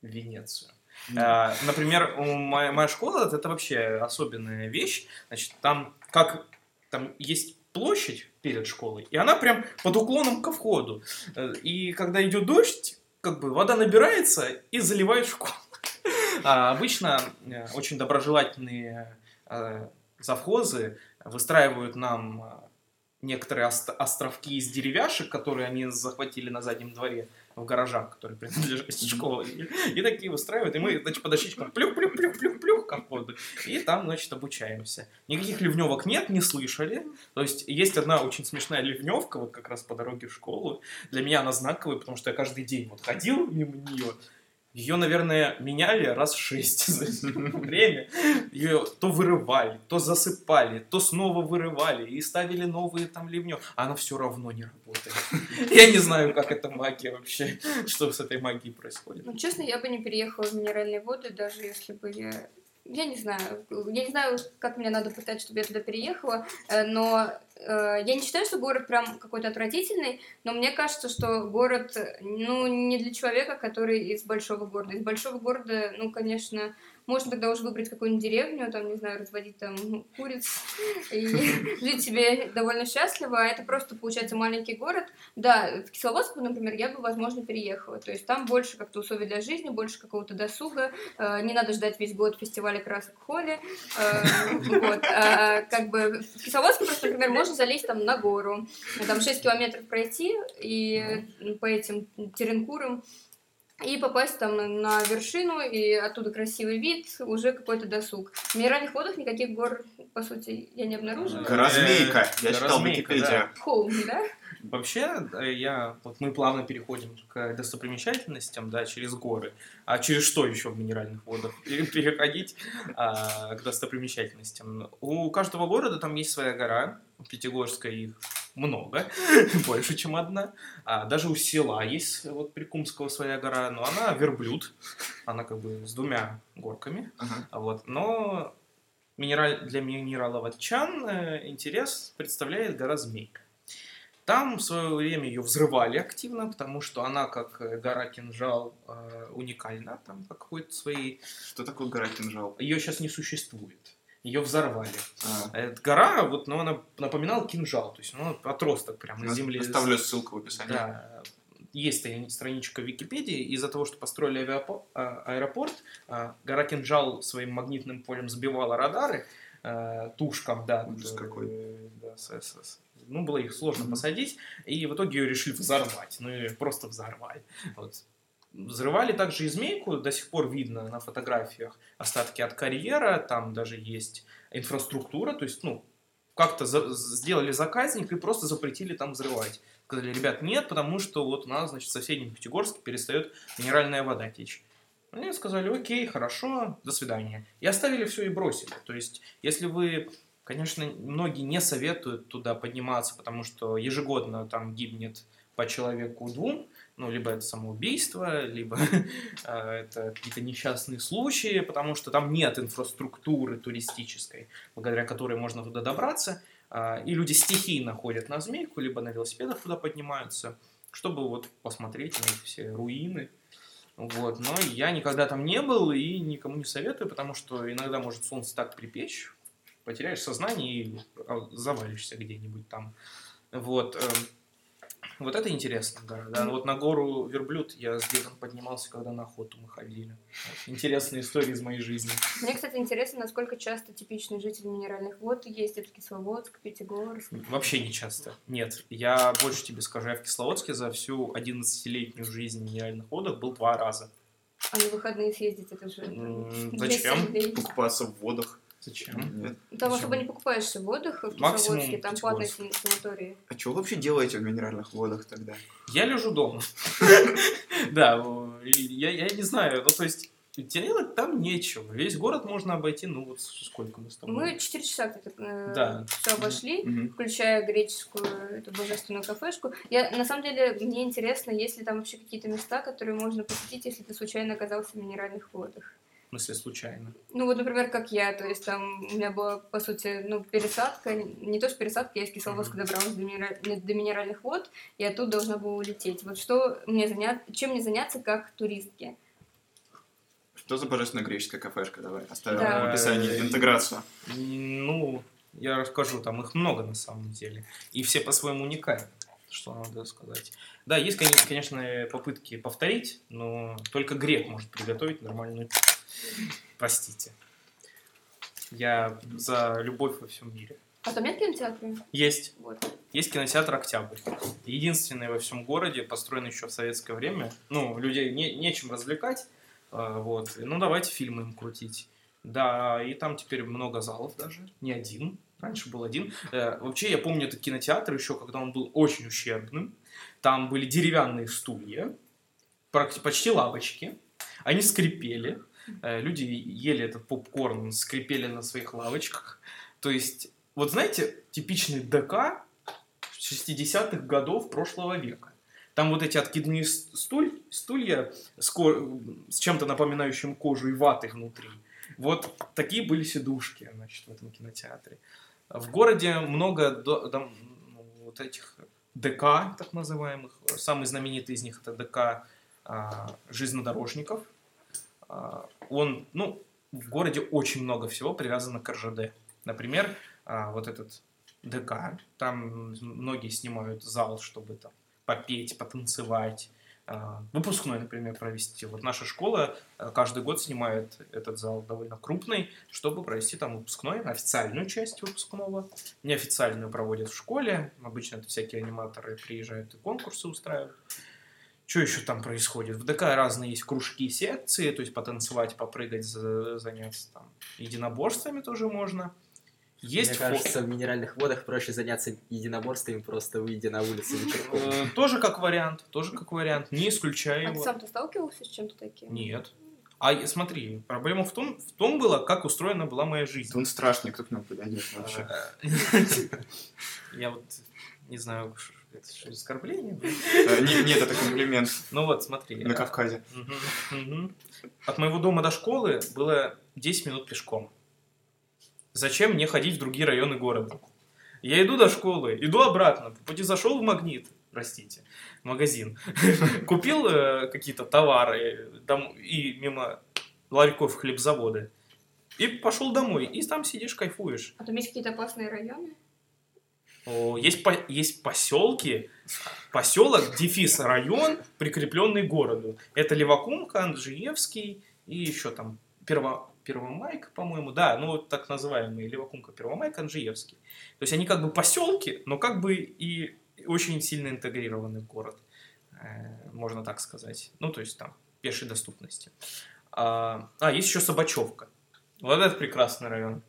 в Венецию. А, Например, у моя, моя школа это вообще особенная вещь. Значит, там как там есть площадь перед школой, и она прям под уклоном ко входу. Э, И когда идет дождь, как бы вода набирается и заливает школу. А обычно э, очень доброжелательные э, завхозы выстраивают нам некоторые ост- островки из деревяшек, которые они захватили на заднем дворе в гаражах, которые принадлежат школе. И, и такие выстраивают. И мы, значит, по дощечкам плюх-плюх-плюх-плюх-плюх ко входу. И там, значит, обучаемся. Никаких ливневок нет, не слышали. То есть есть одна очень смешная ливневка, вот как раз по дороге в школу. Для меня она знаковая, потому что я каждый день вот ходил мимо нее. Ее, наверное, меняли раз шесть за время. Ее то вырывали, то засыпали, то снова вырывали и ставили новые там ливнё. А она все равно не работает. Я не знаю, как это магия вообще, что с этой магией происходит. Ну, честно, я бы не переехала в минеральные воды, даже если бы я... Я не знаю, я не знаю, как мне надо пытать, чтобы я туда переехала, э, но э, я не считаю, что город прям какой-то отвратительный, но мне кажется, что город, ну, не для человека, который из большого города. Из большого города, ну, конечно, можно тогда уже выбрать какую-нибудь деревню, там, не знаю, разводить там куриц и жить себе довольно счастливо, а это просто, получается, маленький город. Да, в Кисловодск, например, я бы, возможно, переехала. То есть там больше как-то условий для жизни, больше какого-то досуга, э, не надо ждать весь год фестиваля красок в холле. Э, вот. А, как бы в Кисловодске просто, например, можно залезть там на гору, там 6 километров пройти и по этим теренкурам и попасть там на вершину, и оттуда красивый вид, уже какой-то досуг. В минеральных водах никаких гор, по сути, я не обнаружила. Горазмейка, я читал Википедию. Холм, да? Вообще, э, я, вот мы плавно переходим к достопримечательностям, да, через горы. А через что еще в минеральных водах Пере- переходить а, к достопримечательностям? У каждого города там есть своя гора, у Пятигорска их много, больше, чем одна. А даже у села есть, вот Прикумского своя гора, но она верблюд, она как бы с двумя горками. Ага. Вот. Но минераль... для минераловодчан э, интерес представляет гора Змейка. Там в свое время ее взрывали активно, потому что она, как э, гора Кинжал, э, уникальна, там по какой-то своей... Что такое гора кинжал? Ее сейчас не существует. Ее взорвали. А, Эта гора, вот, ну, она напоминала кинжал, то есть, ну, отросток прям на земле. Оставлю ссылку в описании. Да, есть страни- страничка в Википедии. Из-за того, что построили авиапо- а, аэропорт, а, гора Кинжал своим магнитным полем сбивала радары э, тушкам, да. Ужас которые, да, с- с- с- ну, было их сложно посадить, и в итоге ее решили взорвать. Ну, и просто взорвали. Вот. Взрывали также и змейку, до сих пор видно на фотографиях остатки от карьера, там даже есть инфраструктура, то есть, ну, как-то за- сделали заказник и просто запретили там взрывать. Сказали, ребят, нет, потому что вот у нас, значит, в соседнем Пятигорске перестает минеральная вода течь. Они сказали, окей, хорошо, до свидания. И оставили все и бросили. То есть, если вы, конечно, многие не советуют туда подниматься, потому что ежегодно там гибнет по человеку двум, ну, либо это самоубийство, либо э, это какие-то несчастные случаи, потому что там нет инфраструктуры туристической, благодаря которой можно туда добраться, а, и люди стихийно ходят на змейку, либо на велосипедах туда поднимаются, чтобы вот посмотреть на эти все руины. Вот. Но я никогда там не был и никому не советую, потому что иногда может солнце так припечь, потеряешь сознание и а, завалишься где-нибудь там. Вот. Вот это интересно, да. да. Вот на гору Верблюд я с дедом поднимался, когда на охоту мы ходили. Вот. Интересная история из моей жизни. Мне, кстати, интересно, насколько часто типичный житель минеральных вод ездит в Кисловодск, Пятигорск. Вообще не часто. Нет. Я больше тебе скажу, я в Кисловодске за всю 11-летнюю жизнь в минеральных водах был два раза. А на выходные съездить это же... М, 200 Зачем? Покупаться в водах. Зачем? Зачем? особо не покупаешься в водах в Кисловодске, там платные санатории. А что вы вообще делаете в минеральных водах тогда? Я лежу дома. Да, я я не знаю, ну то есть делать там нечего. Весь город можно обойти, ну вот сколько мы с тобой. Мы 4 часа где-то Да. все обошли, Мгм. включая греческую, эту божественную кафешку. Я, на самом деле, мне интересно, есть ли там вообще какие-то места, которые можно посетить, если ты случайно оказался в минеральных водах. В смысле, случайно. Ну вот, например, как я, то есть там у меня была, по сути, ну, пересадка, не то что пересадка, я из Кисловодска добралась до, минера- до минеральных вод, и оттуда должна была улететь. Вот что мне заняться, чем мне заняться как туристке? Что за божественная греческая кафешка? Давай оставим Да. в описании интеграцию. М, Ну, я расскажу, там их много на самом деле. И все по-своему уникальны, что надо сказать. Да, есть, коне- конечно, попытки повторить, но только грек может приготовить нормальную. Простите. Я за любовь во всем мире. А там нет кинотеатра? Есть. Вот. Есть кинотеатр «Октябрь». Единственный во всем городе, построенный еще в советское время. Ну, людей не, нечем развлекать. а, Вот. Ну, давайте фильмы им крутить. Да, и там теперь много залов даже. Не один. Раньше был один. Э, Вообще, я помню этот кинотеатр еще, когда он был очень ущербным. Там были деревянные стулья, почти лавочки. Они скрипели, люди ели этот попкорн, скрипели на своих лавочках. То есть, вот знаете, типичный ДК 60-х годов прошлого века. Там вот эти откидные стуль, стулья с, ко- с чем-то напоминающим кожу и ваты внутри. Вот такие были сидушки, значит, в этом кинотеатре. В городе много до- дом- ну, вот этих ДК, так называемых. Самый знаменитый из них это ДК а, железнодорожников. А, он, ну, в городе очень много всего привязано к РЖД. Например, а, вот этот ДК, там многие снимают зал, чтобы там попеть, потанцевать, а, выпускной, например, провести. Вот наша школа каждый год снимает этот зал довольно крупный, чтобы провести там выпускной, официальную часть выпускного. Неофициальную проводят в школе. Обычно это всякие аниматоры приезжают и конкурсы устраивают. Что еще там происходит? В ДК разные есть кружки, секции, то есть потанцевать, попрыгать, за- заняться там единоборствами тоже можно. Есть Мне фо- кажется, в минеральных водах проще заняться единоборствами, просто выйдя на улицу вечерком. Э, тоже как вариант, тоже как вариант, не исключаю А ты его. сам-то сталкивался с чем-то таким? Нет. А смотри, проблема в том, в том была, как устроена была моя жизнь. Он страшный, кто к нам подойдет вообще. Я вот не знаю, это что, оскорбление? Э, не- Нет, это комплимент Ну вот, смотри. на Кавказе. Мгм, мгм. От моего дома до школы было 10 минут пешком. Зачем мне ходить в другие районы города? Я иду до школы, иду обратно, по пути зашел в магнит, простите, магазин, купил э, какие-то товары дом- и мимо ларьков хлебзавода, и пошел домой, и там сидишь, кайфуешь. А там есть какие-то опасные районы? Есть, есть поселки, поселок, дефис, район, прикрепленный к городу. Это Левакумка, Анджиевский и еще там Перво, Первомайка, по-моему, да, ну вот так называемые Левакумка, Первомайка, Анджиевский. То есть они как бы поселки, но как бы и очень сильно интегрированы в город, э, можно так сказать. Ну, то есть там пешей доступности. А, а, есть еще Собачевка. Вот это прекрасный район.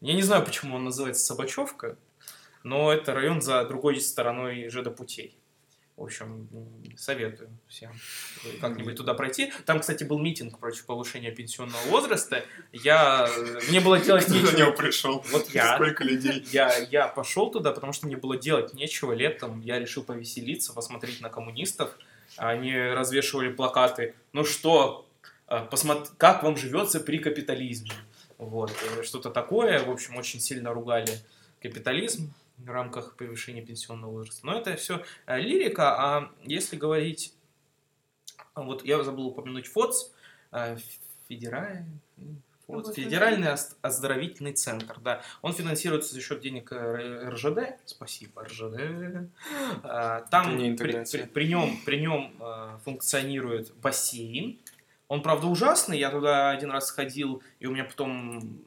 Я не знаю, почему он называется Собачевка, но это район за другой стороной путей. В общем, советую всем как-нибудь туда пройти. Там, кстати, был митинг против повышения пенсионного возраста. Я... Мне было делать Кто на нечего. него пришел? Вот я. Сколько людей? Я, я пошел туда, потому что мне было делать нечего летом. Я решил повеселиться, посмотреть на коммунистов. Они развешивали плакаты. Ну что, э, посмотри, как вам живется при капитализме? Вот, э, что-то такое. В общем, очень сильно ругали капитализм в рамках повышения пенсионного возраста. Но это все лирика, а если говорить... а Вот я забыл упомянуть ФОЦ, э, федеральный... Вот, федеральный оздоровительный центр, да. Он финансируется за счет денег э, РЖД. Спасибо, РЖД. Там при, при- при нем, при нем э, функционирует бассейн. Он, правда, ужасный. Я туда один раз сходил, и у меня потом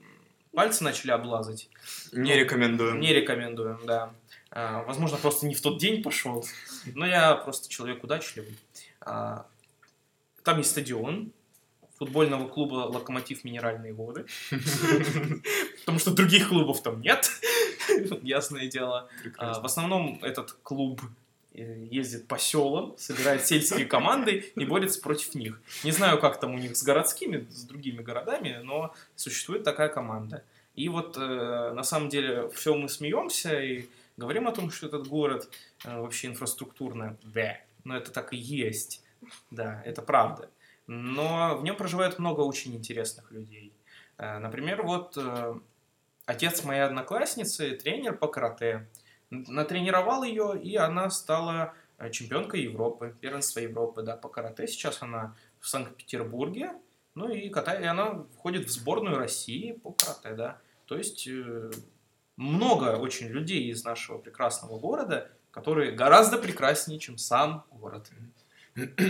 пальцы начали облазать. Не рекомендуем. Не рекомендуем, да. А, Возможно, просто не в тот день пошел. Но я просто человек удачливый. А, Там есть стадион футбольного клуба «Локомотив Минеральные воды». Потому что других клубов там нет, ясное дело. А. В основном этот клуб ездит по селам, собирает сельские команды и борется против них. Не знаю, как там у них с городскими, с другими городами, но существует такая команда. И вот э, на самом деле все мы смеемся и говорим о том, что этот город э, вообще инфраструктурно, да, но это так и есть, да, это правда. Но в нем проживает много очень интересных людей. Э, Например, вот э, отец моей одноклассницы, тренер по карате, натренировал ее, и она стала э, чемпионкой Европы, первенства Европы, да, по карате. Сейчас она в Санкт-Петербурге, ну и катает, и она входит в сборную России по карате, да. То есть э, много очень людей из нашего прекрасного города, которые гораздо прекраснее, чем сам город.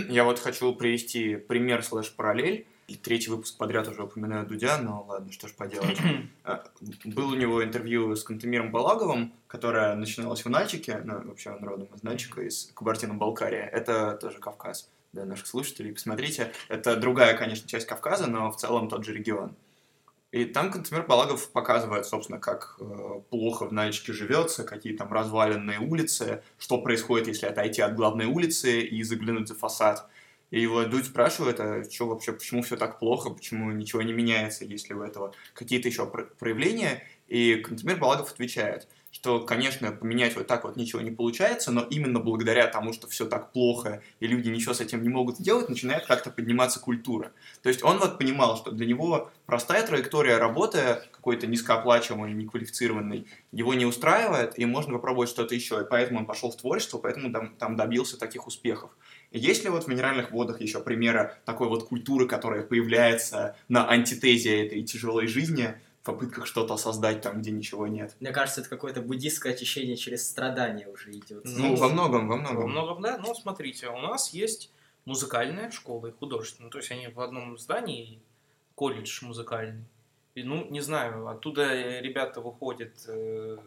Я вот хочу привести пример слэш-параллель. Третий выпуск подряд уже упоминаю Дудя, но ладно, что ж поделать. А, Был у него интервью с Кантемиром Балаговым, которое начиналось в Нальчике, ну, вообще он родом из Нальчика, из Кабардино-Балкария. Это тоже Кавказ для наших слушателей. Посмотрите, это другая, конечно, часть Кавказа, но в целом тот же регион. И там Кантемир Балагов показывает, собственно, как э, плохо в Нальчике живется, какие там разваленные улицы, что происходит, если отойти от главной улицы и заглянуть за фасад. И вот Дудь спрашивает, а что вообще, почему все так плохо, почему ничего не меняется, если у этого какие-то еще проявления. И Кантемир Балагов отвечает – что, конечно, поменять вот так вот ничего не получается, но именно благодаря тому, что все так плохо, и люди ничего с этим не могут сделать, начинает как-то подниматься культура. То есть он вот понимал, что для него простая траектория работы, какой-то низкооплачиваемой, неквалифицированной, его не устраивает, и можно попробовать что-то еще. И поэтому он пошел в творчество, поэтому там добился таких успехов. Есть ли вот в минеральных водах еще примеры такой вот культуры, которая появляется на антитезе этой тяжелой жизни, попытках что-то создать там, где ничего нет. Мне кажется, это какое-то буддистское очищение через страдания уже идет. Ну, во многом, во многом. Во многом, да. Но смотрите, у нас есть музыкальная школа и художественная. То есть они в одном здании, колледж музыкальный. И, ну, не знаю, оттуда ребята выходят э,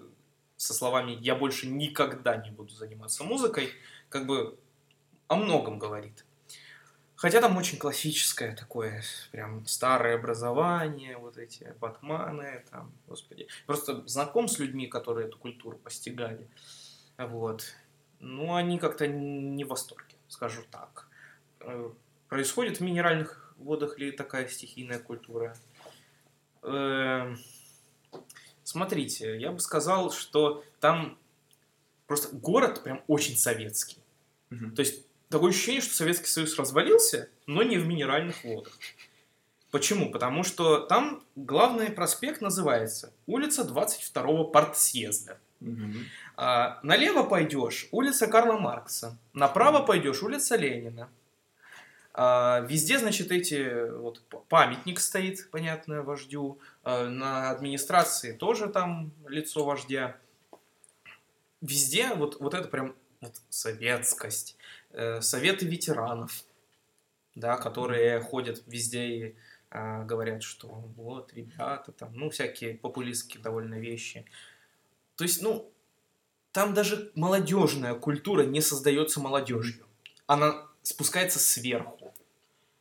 со словами «я больше никогда не буду заниматься музыкой», как бы о многом говорит. Хотя там очень классическое такое, прям старое образование, вот эти батманы, там, господи. Просто знаком с людьми, которые эту культуру постигали. Вот. Ну, они как-то не в восторге, скажу так. Э, происходит в минеральных водах ли такая стихийная культура? Эм, смотрите, я бы сказал, что там просто город прям очень советский. Угу. То есть такое ощущение, что Советский Союз развалился, но не в минеральных водах. Почему? Потому что там главный проспект называется улица 22-го партсъезда. Угу. А, налево пойдешь улица Карла Маркса, направо пойдешь улица Ленина. А, везде, значит, эти вот памятник стоит, понятно, вождю. А, на администрации тоже там лицо вождя. Везде вот, вот это прям вот советскость. Э, советы ветеранов, да, которые ходят везде и э, говорят, что вот, ребята, там, ну, всякие популистские довольно вещи. То есть, ну, там даже молодежная культура не создается молодежью. Она спускается сверху.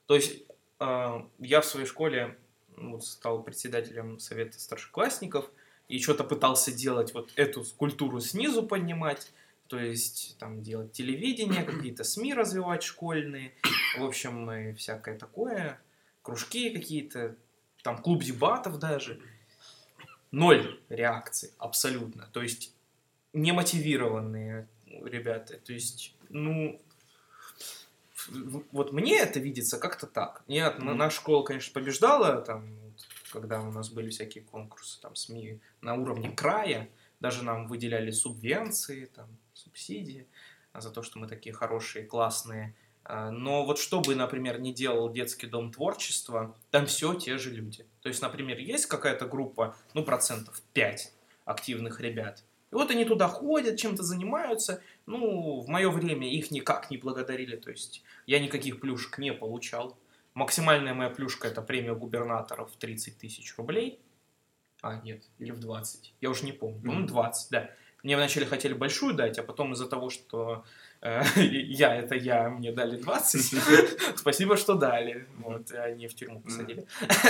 То есть, э, я в своей школе ну, вот, стал председателем совета старшеклассников и что-то пытался делать, вот эту культуру снизу поднимать то есть там делать телевидение, какие-то СМИ развивать школьные, в общем, и всякое такое, кружки какие-то, там клуб дебатов даже. Ноль реакции, абсолютно. То есть немотивированные ребята. То есть, ну, вот мне это видится как-то так. Нет, mm-hmm. наша школа, конечно, побеждала, там, когда у нас были всякие конкурсы, там, СМИ на уровне края, даже нам выделяли субвенции, там, субсидии за то, что мы такие хорошие, классные. А, но вот что бы, например, не делал детский дом творчества, там все те же люди. То есть, например, есть какая-то группа, ну, процентов 5 активных ребят. И вот они туда ходят, чем-то занимаются. Ну, в мое время их никак не благодарили. То есть, я никаких плюшек не получал. Максимальная моя плюшка – это премия губернаторов в 30 тысяч рублей. А, нет, или в 20. Я уже не помню. По-моему, 20, да. Мне вначале хотели большую дать, а потом из-за того, что э, я это я, мне дали 20. Спасибо, что дали. Вот, они в тюрьму посадили.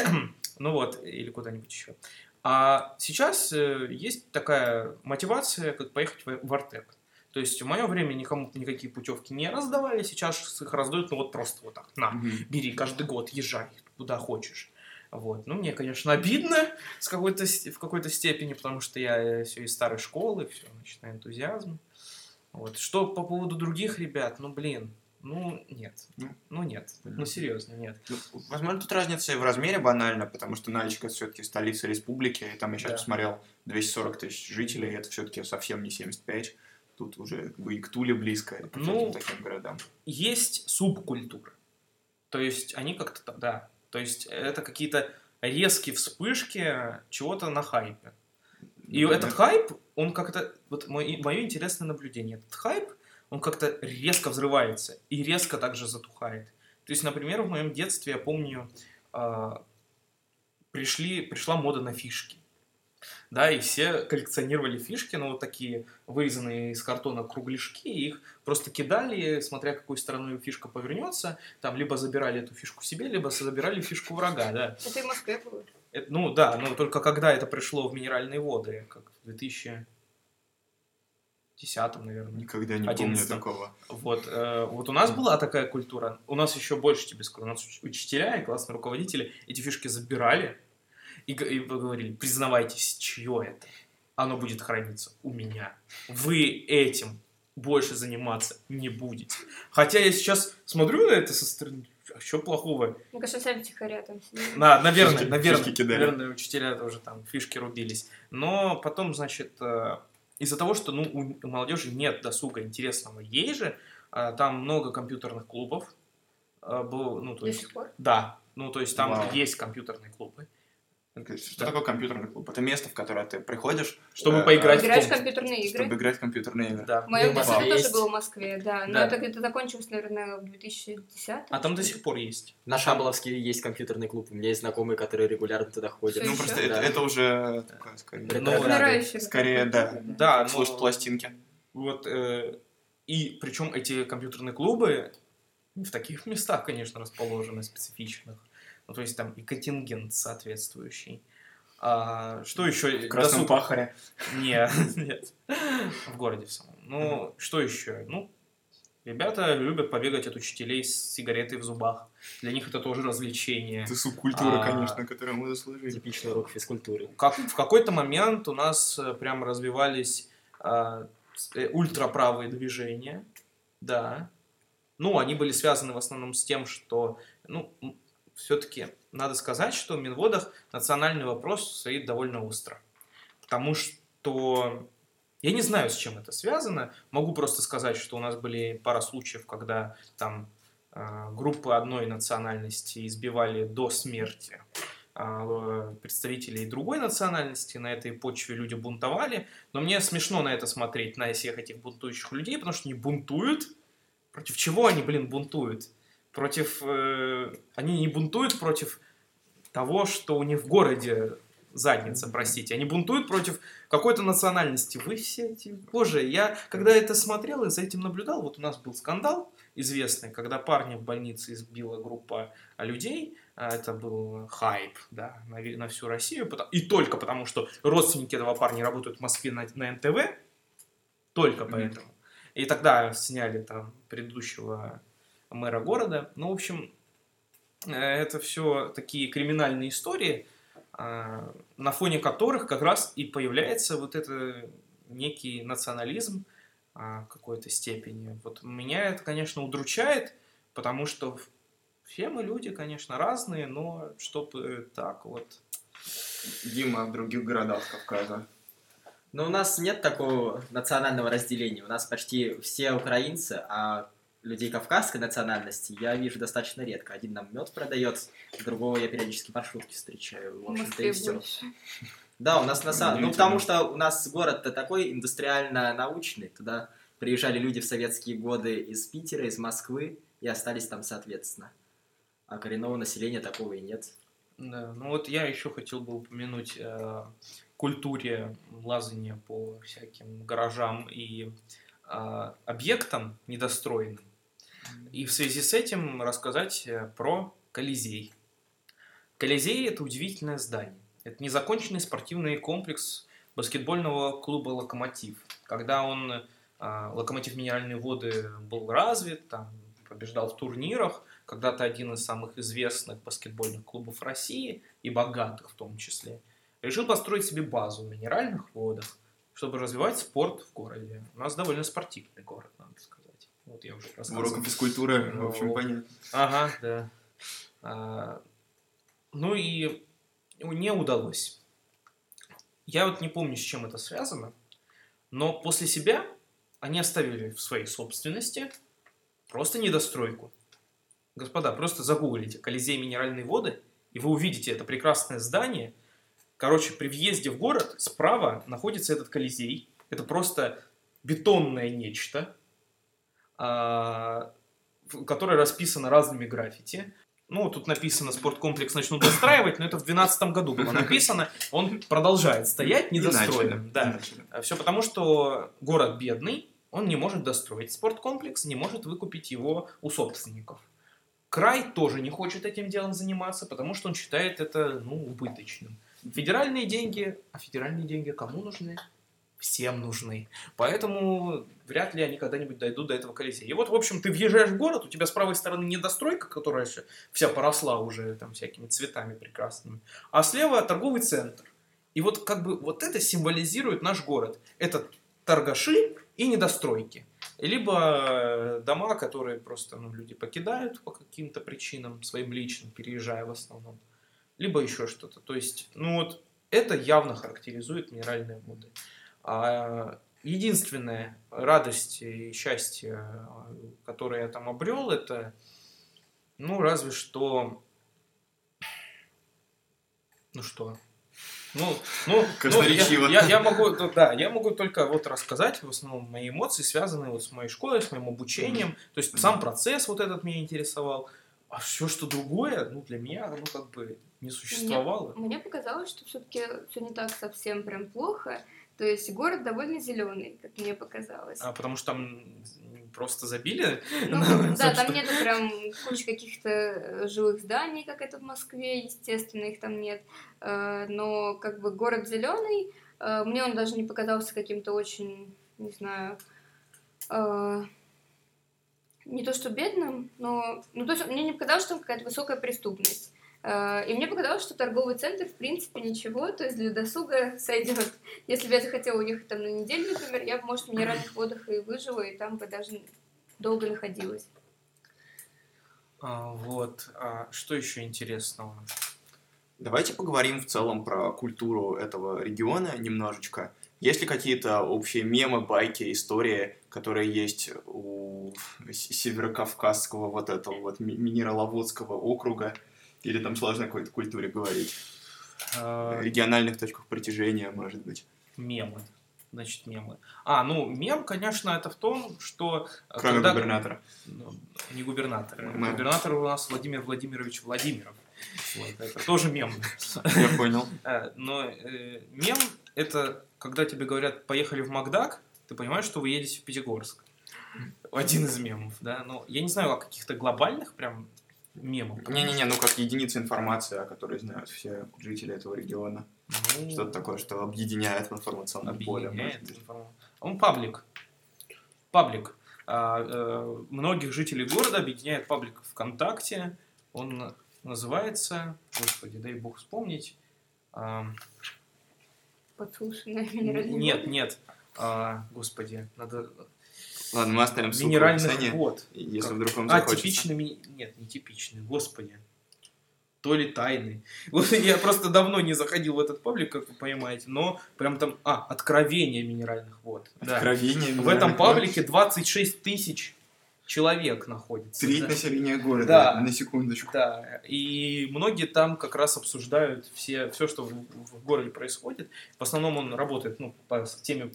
ну вот, или куда-нибудь еще. А сейчас э, есть такая мотивация, как поехать в, в Артек. То есть в мое время никому никакие путевки не раздавали, сейчас их раздают, ну вот просто вот так, на, бери каждый год, езжай куда хочешь. Вот. Ну, мне, конечно, обидно с какой-то, в какой-то степени, потому что я все из старой школы, все, значит, на энтузиазм. Вот. Что по поводу других ребят, ну, блин, ну, нет. Ну, ну нет. Ну, серьезно, нет. Ну, возможно, тут разница и в размере банально, потому что Нальчик это все-таки столица республики, и там я сейчас да. посмотрел 240 тысяч жителей, это все-таки совсем не 75. Тут уже как бы и к Туле близко, и к ну, таким городам. Есть субкультуры. То есть они как-то, да, то есть это какие-то резкие вспышки чего-то на хайпе. И да. этот хайп, он как-то, вот мое, мое интересное наблюдение, этот хайп, он как-то резко взрывается и резко также затухает. То есть, например, в моем детстве, я помню, э, пришли, пришла мода на фишки да, и все коллекционировали фишки, ну, вот такие вырезанные из картона кругляшки, и их просто кидали, смотря какой стороной фишка повернется, там, либо забирали эту фишку себе, либо забирали фишку врага, да. Это и в Москве было. Это, ну, да, но только когда это пришло в минеральные воды, как в 2000 десятом, наверное. Никогда не помню Одиннадцатом. такого. Вот, э, вот у нас была такая культура. У нас еще больше тебе скажу. У нас уч- учителя и классные руководители эти фишки забирали и, и говорили, признавайтесь, чье это. Оно будет храниться у меня. Вы этим больше заниматься не будете. Хотя я сейчас смотрю на это со стороны, а что плохого? Мне кажется, сами тихоря там сидели. На, наверное, Фишки- наверное, фишки кидали. наверное, учителя тоже там фишки рубились. Но потом, значит, э, из-за того, что ну, у молодежи нет досуга интересного ей же, э, там много компьютерных клубов. э, было, ну, то До есть, сих пор. да, ну, то есть там Вау. есть компьютерные клубы. Что Да. такое компьютерный клуб? Это место, в которое ты приходишь, Чтобы э, поиграть в в комп. компьютерные игры. чтобы играть в компьютерные игры. Да. В моем Ну, в детстве Москве тоже есть. было в Москве, да. Но Да. это где-то закончилось, наверное, в 2010 А там до сих пор есть. На Шаболовске есть компьютерный клуб. У меня есть знакомые, которые регулярно туда ходят. Ну, просто Да. это, это уже такое, скорее, Ну, Ну, скорее, да, Да, слушать но- пластинки. Вот, э, и причем эти компьютерные клубы в таких местах, конечно, расположены, специфичных. Ну, то есть там и контингент соответствующий. А, что еще? В Красном Досуг- Пахаре. Не, нет. В городе в самом. Ну, что еще? Ну, ребята любят побегать от учителей с сигаретой в зубах. Для них это тоже развлечение. Это субкультура, А. конечно, которую мы заслужили. Типичный урок физкультуры. Как, в какой-то момент у нас э, прям развивались а, э, ультраправые движения, да. Ну, они были связаны в основном с тем, что, ну, все-таки надо сказать, что в Минводах национальный вопрос стоит довольно остро. Потому что я не знаю, с чем это связано. Могу просто сказать, что у нас были пара случаев, когда там а, группы одной национальности избивали до смерти а, представителей другой национальности, на этой почве люди бунтовали, но мне смешно на это смотреть, на всех этих бунтующих людей, потому что они бунтуют. Против чего они, блин, бунтуют? Против... э, они не бунтуют против того, что у них в городе задница, простите. Они бунтуют против какой-то национальности. Вы все эти... Боже, я когда это смотрел и за этим наблюдал, вот у нас был скандал известный, когда парня в больнице избила группа людей, а, это был хайп, да, на, на всю Россию, и только потому, что родственники этого парня работают в Москве на, на НТВ, только поэтому. И тогда сняли там предыдущего мэра города. Ну, в общем, э, это все такие криминальные истории, а, на фоне которых как раз и появляется вот это некий национализм а, в какой-то степени. Вот меня это, конечно, удручает, потому что все мы люди, конечно, разные, но чтобы так вот... Дима в других городах Кавказа. Но у нас нет такого национального разделения. У нас почти все украинцы, а людей кавказской национальности я вижу достаточно редко. Один нам мед продает, другого я периодически в маршрутке встречаю. В общем-то, и все. Да, у нас на самом... Ну, потому что у нас город-то такой индустриально-научный. Туда приезжали люди в советские годы из Питера, из Москвы и остались там соответственно. А коренного населения такого и нет. Да, ну вот я еще хотел бы упомянуть э, культуре лазания по всяким гаражам и э, объектам недостроенным. И в связи с этим рассказать э, про Колизей. Колизей – это удивительное здание. Это незаконченный спортивный комплекс баскетбольного клуба «Локомотив». Когда он, э, «Локомотив Минеральные воды» был развит, там, побеждал в турнирах, когда-то один из самых известных баскетбольных клубов России и богатых в том числе, решил построить себе базу в минеральных водах, чтобы развивать спорт в городе. У нас довольно спортивный город, надо сказать. Вот я уже рассказывал. Уроком физкультуры, в общем, Ну, понятно. Ага, да. А, ну и не удалось. Я вот не помню, с чем это связано, но после себя они оставили в своей собственности просто недостройку. Господа, просто загуглите «Колизей минеральные воды», и вы увидите это прекрасное здание. Короче, при въезде в город справа находится этот Колизей. Это просто бетонное нечто, а, которое расписано разными граффити. Ну, тут написано «Спорткомплекс начнут достраивать», но это в 2012 году было написано. Он продолжает стоять недостроенным. Да. Все потому, что город бедный, он не может достроить спорткомплекс, не может выкупить его у собственников. Край тоже не хочет этим делом заниматься, потому что он считает это ну, убыточным. Федеральные деньги, а федеральные деньги кому нужны? Всем нужны. Поэтому вряд ли они когда-нибудь дойдут до этого Колизея. И вот, в общем, ты въезжаешь в город, у тебя с правой стороны недостройка, которая вся поросла уже там всякими цветами прекрасными, а слева торговый центр. И вот как бы вот это символизирует наш город. Это торгаши и недостройки. Либо э, дома, которые просто ну, люди покидают по каким-то причинам, своим личным, переезжая в основном. Либо еще что-то. То есть, ну вот, это явно характеризует минеральные воды. А единственная радость и счастье, которое я там обрел, это, ну, разве что, ну что, ну, ну, ну я, я, я могу, да, я могу только вот рассказать, в основном, мои эмоции, связанные вот с моей школой, с моим обучением. Mm-hmm. То есть сам процесс вот этот меня интересовал. А все, что другое, ну, для меня, ну, как бы не существовало. Мне, мне показалось, что все-таки все не так совсем прям плохо. То есть город довольно зеленый, как мне показалось. А потому что там просто забили? Ну, да, там нету прям кучи каких-то э, жилых зданий, как это в Москве, естественно, их там нет. Э, но как бы город зеленый, э, мне он даже не показался каким-то очень, не знаю, не то что бедным, но ну, то есть мне не показалось, что там какая-то высокая преступность. Э, и мне показалось, что торговый центр, в принципе, ничего, то есть для досуга сойдет. Если бы я захотела уехать там на неделю, например, я бы, может, в минеральных водах и выжила, и там бы даже долго находилась. А, вот. А что еще интересного? Давайте поговорим в целом про культуру этого региона немножечко. Есть ли какие-то общие мемы, байки, истории, которые есть у северокавказского вот этого вот минераловодского округа? Или там сложно какой-то культуре говорить? А... Региональных точках притяжения, может быть. Мемы. Значит, мемы. А, ну, мем, конечно, это в том, что... Э, Кроме когда... губернатора. Ну, не губернатор. Мем. Губернатор у нас Владимир Владимирович Владимиров. Вот, это тоже мем. Я понял. Э, но э, мем — это когда тебе говорят «поехали в Макдак», ты понимаешь, что вы едете в Пятигорск. Один из мемов, да. Но я не знаю о каких-то глобальных прям мемом. Не-не-не, ну как единица информации, о которой знают все жители этого региона. Ну, Что-то такое, что объединяет в информационном поле. Он паблик. Паблик. А, а, многих жителей города объединяет паблик ВКонтакте. Он называется, господи, дай бог вспомнить. А, Подслушанная Нет, нет. А, господи, надо Ладно, мы оставим ссылку Минеральных в описании, вод. Если как? вдруг вам а, захочется. А, типичный... Ми... Нет, не типичный, господи. То ли тайный. Вот я просто давно не заходил в этот паблик, как вы понимаете, но прям там... А, откровение минеральных вод. Откровение да. В этом паблике 26 тысяч человек находится. Треть да. населения города, да. на секундочку. Да, и многие там как раз обсуждают все, все что в, в городе происходит. В основном он работает ну, по теме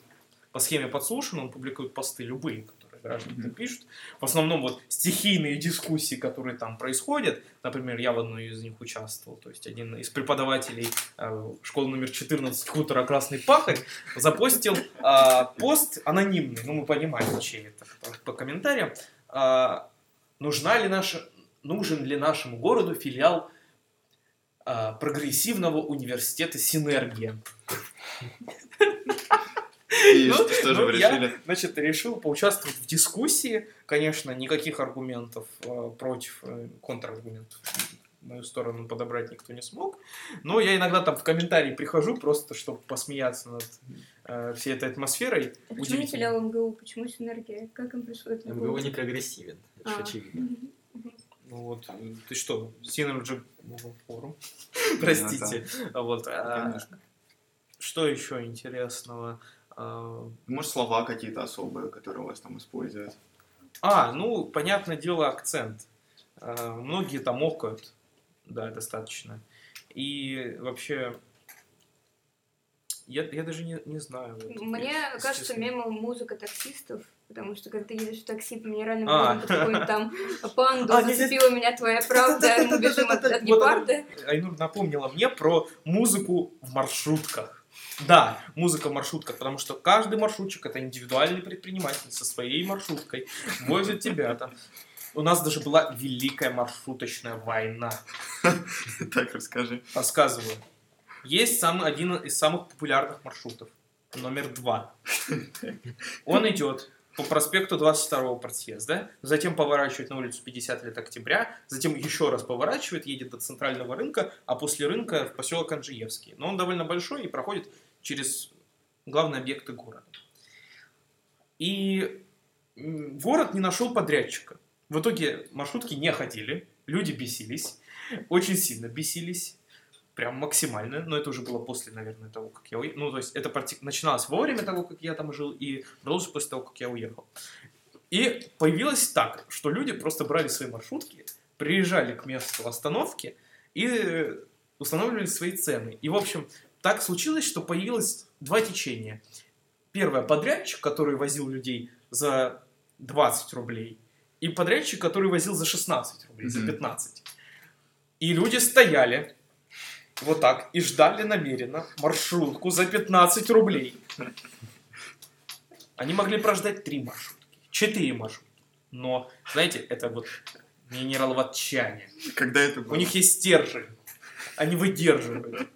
по схеме подслушан, он публикует посты любые, которые граждане mm-hmm. пишут. В основном вот стихийные дискуссии, которые там происходят, например, я в одной из них участвовал, то есть один из преподавателей э, школы номер 14 хутора Красный Пахарь запостил э, пост анонимный, ну мы понимаем, чей это, по, по комментариям, э, нужна ли наша, нужен ли нашему городу филиал э, прогрессивного университета «Синергия». И ну, что же ну, вы решили? Я, значит, решил поучаствовать в дискуссии. Конечно, никаких аргументов э, против, э, контраргументов в мою сторону подобрать никто не смог. Но я иногда там в комментарии прихожу, просто чтобы посмеяться над э, всей этой атмосферой. А почему не филиал МГУ? Почему синергия? Как им пришло это? МГУ не прогрессивен, это а. очевидно. Ну вот, ты что, Synergy форум? Простите. Вот. А, что еще интересного? А, может, слова какие-то особые, которые у вас там используют? А, ну, понятное дело, акцент. А, многие там окают, да, достаточно. И вообще, я, я даже не, не знаю. Мне если кажется, честно. мимо музыка таксистов, потому что когда ты едешь в такси по минеральным а. водам, какой-нибудь там панду, а, зацепила меня твоя правда, мы бежим от, от гепарда. Айнур напомнила мне про музыку в маршрутках. Да, музыка в маршрутках, потому что каждый маршрутчик это индивидуальный предприниматель со своей маршруткой, возит тебя там. У нас даже была великая маршруточная война. Так, расскажи. Рассказываю. Есть самый, один из самых популярных маршрутов. номер два. Он идет по проспекту 22-го подъезда, затем поворачивает на улицу 50 лет октября, затем еще раз поворачивает, едет до центрального рынка, а после рынка в поселок Анжиевский. Но он довольно большой и проходит через главные объекты города. И город не нашел подрядчика. В итоге маршрутки не ходили, люди бесились, очень сильно бесились, прям максимально, но это уже было после, наверное, того, как я уехал. Ну, то есть это парти- начиналось во время того, как я там жил, и продолжилось после того, как я уехал. И появилось так, что люди просто брали свои маршрутки, приезжали к месту остановки и устанавливали свои цены. И, в общем, так случилось, что появилось два течения. Первое, подрядчик, который возил людей за 20 рублей, и подрядчик, который возил за 16 рублей, за Мгм. 15. И люди стояли вот так и ждали намеренно маршрутку за 15 рублей. Они могли прождать три маршрутки, четыре маршрутки. Но, знаете, это вот минераловатчане. Когда это У было? них есть стержень. Они выдерживают.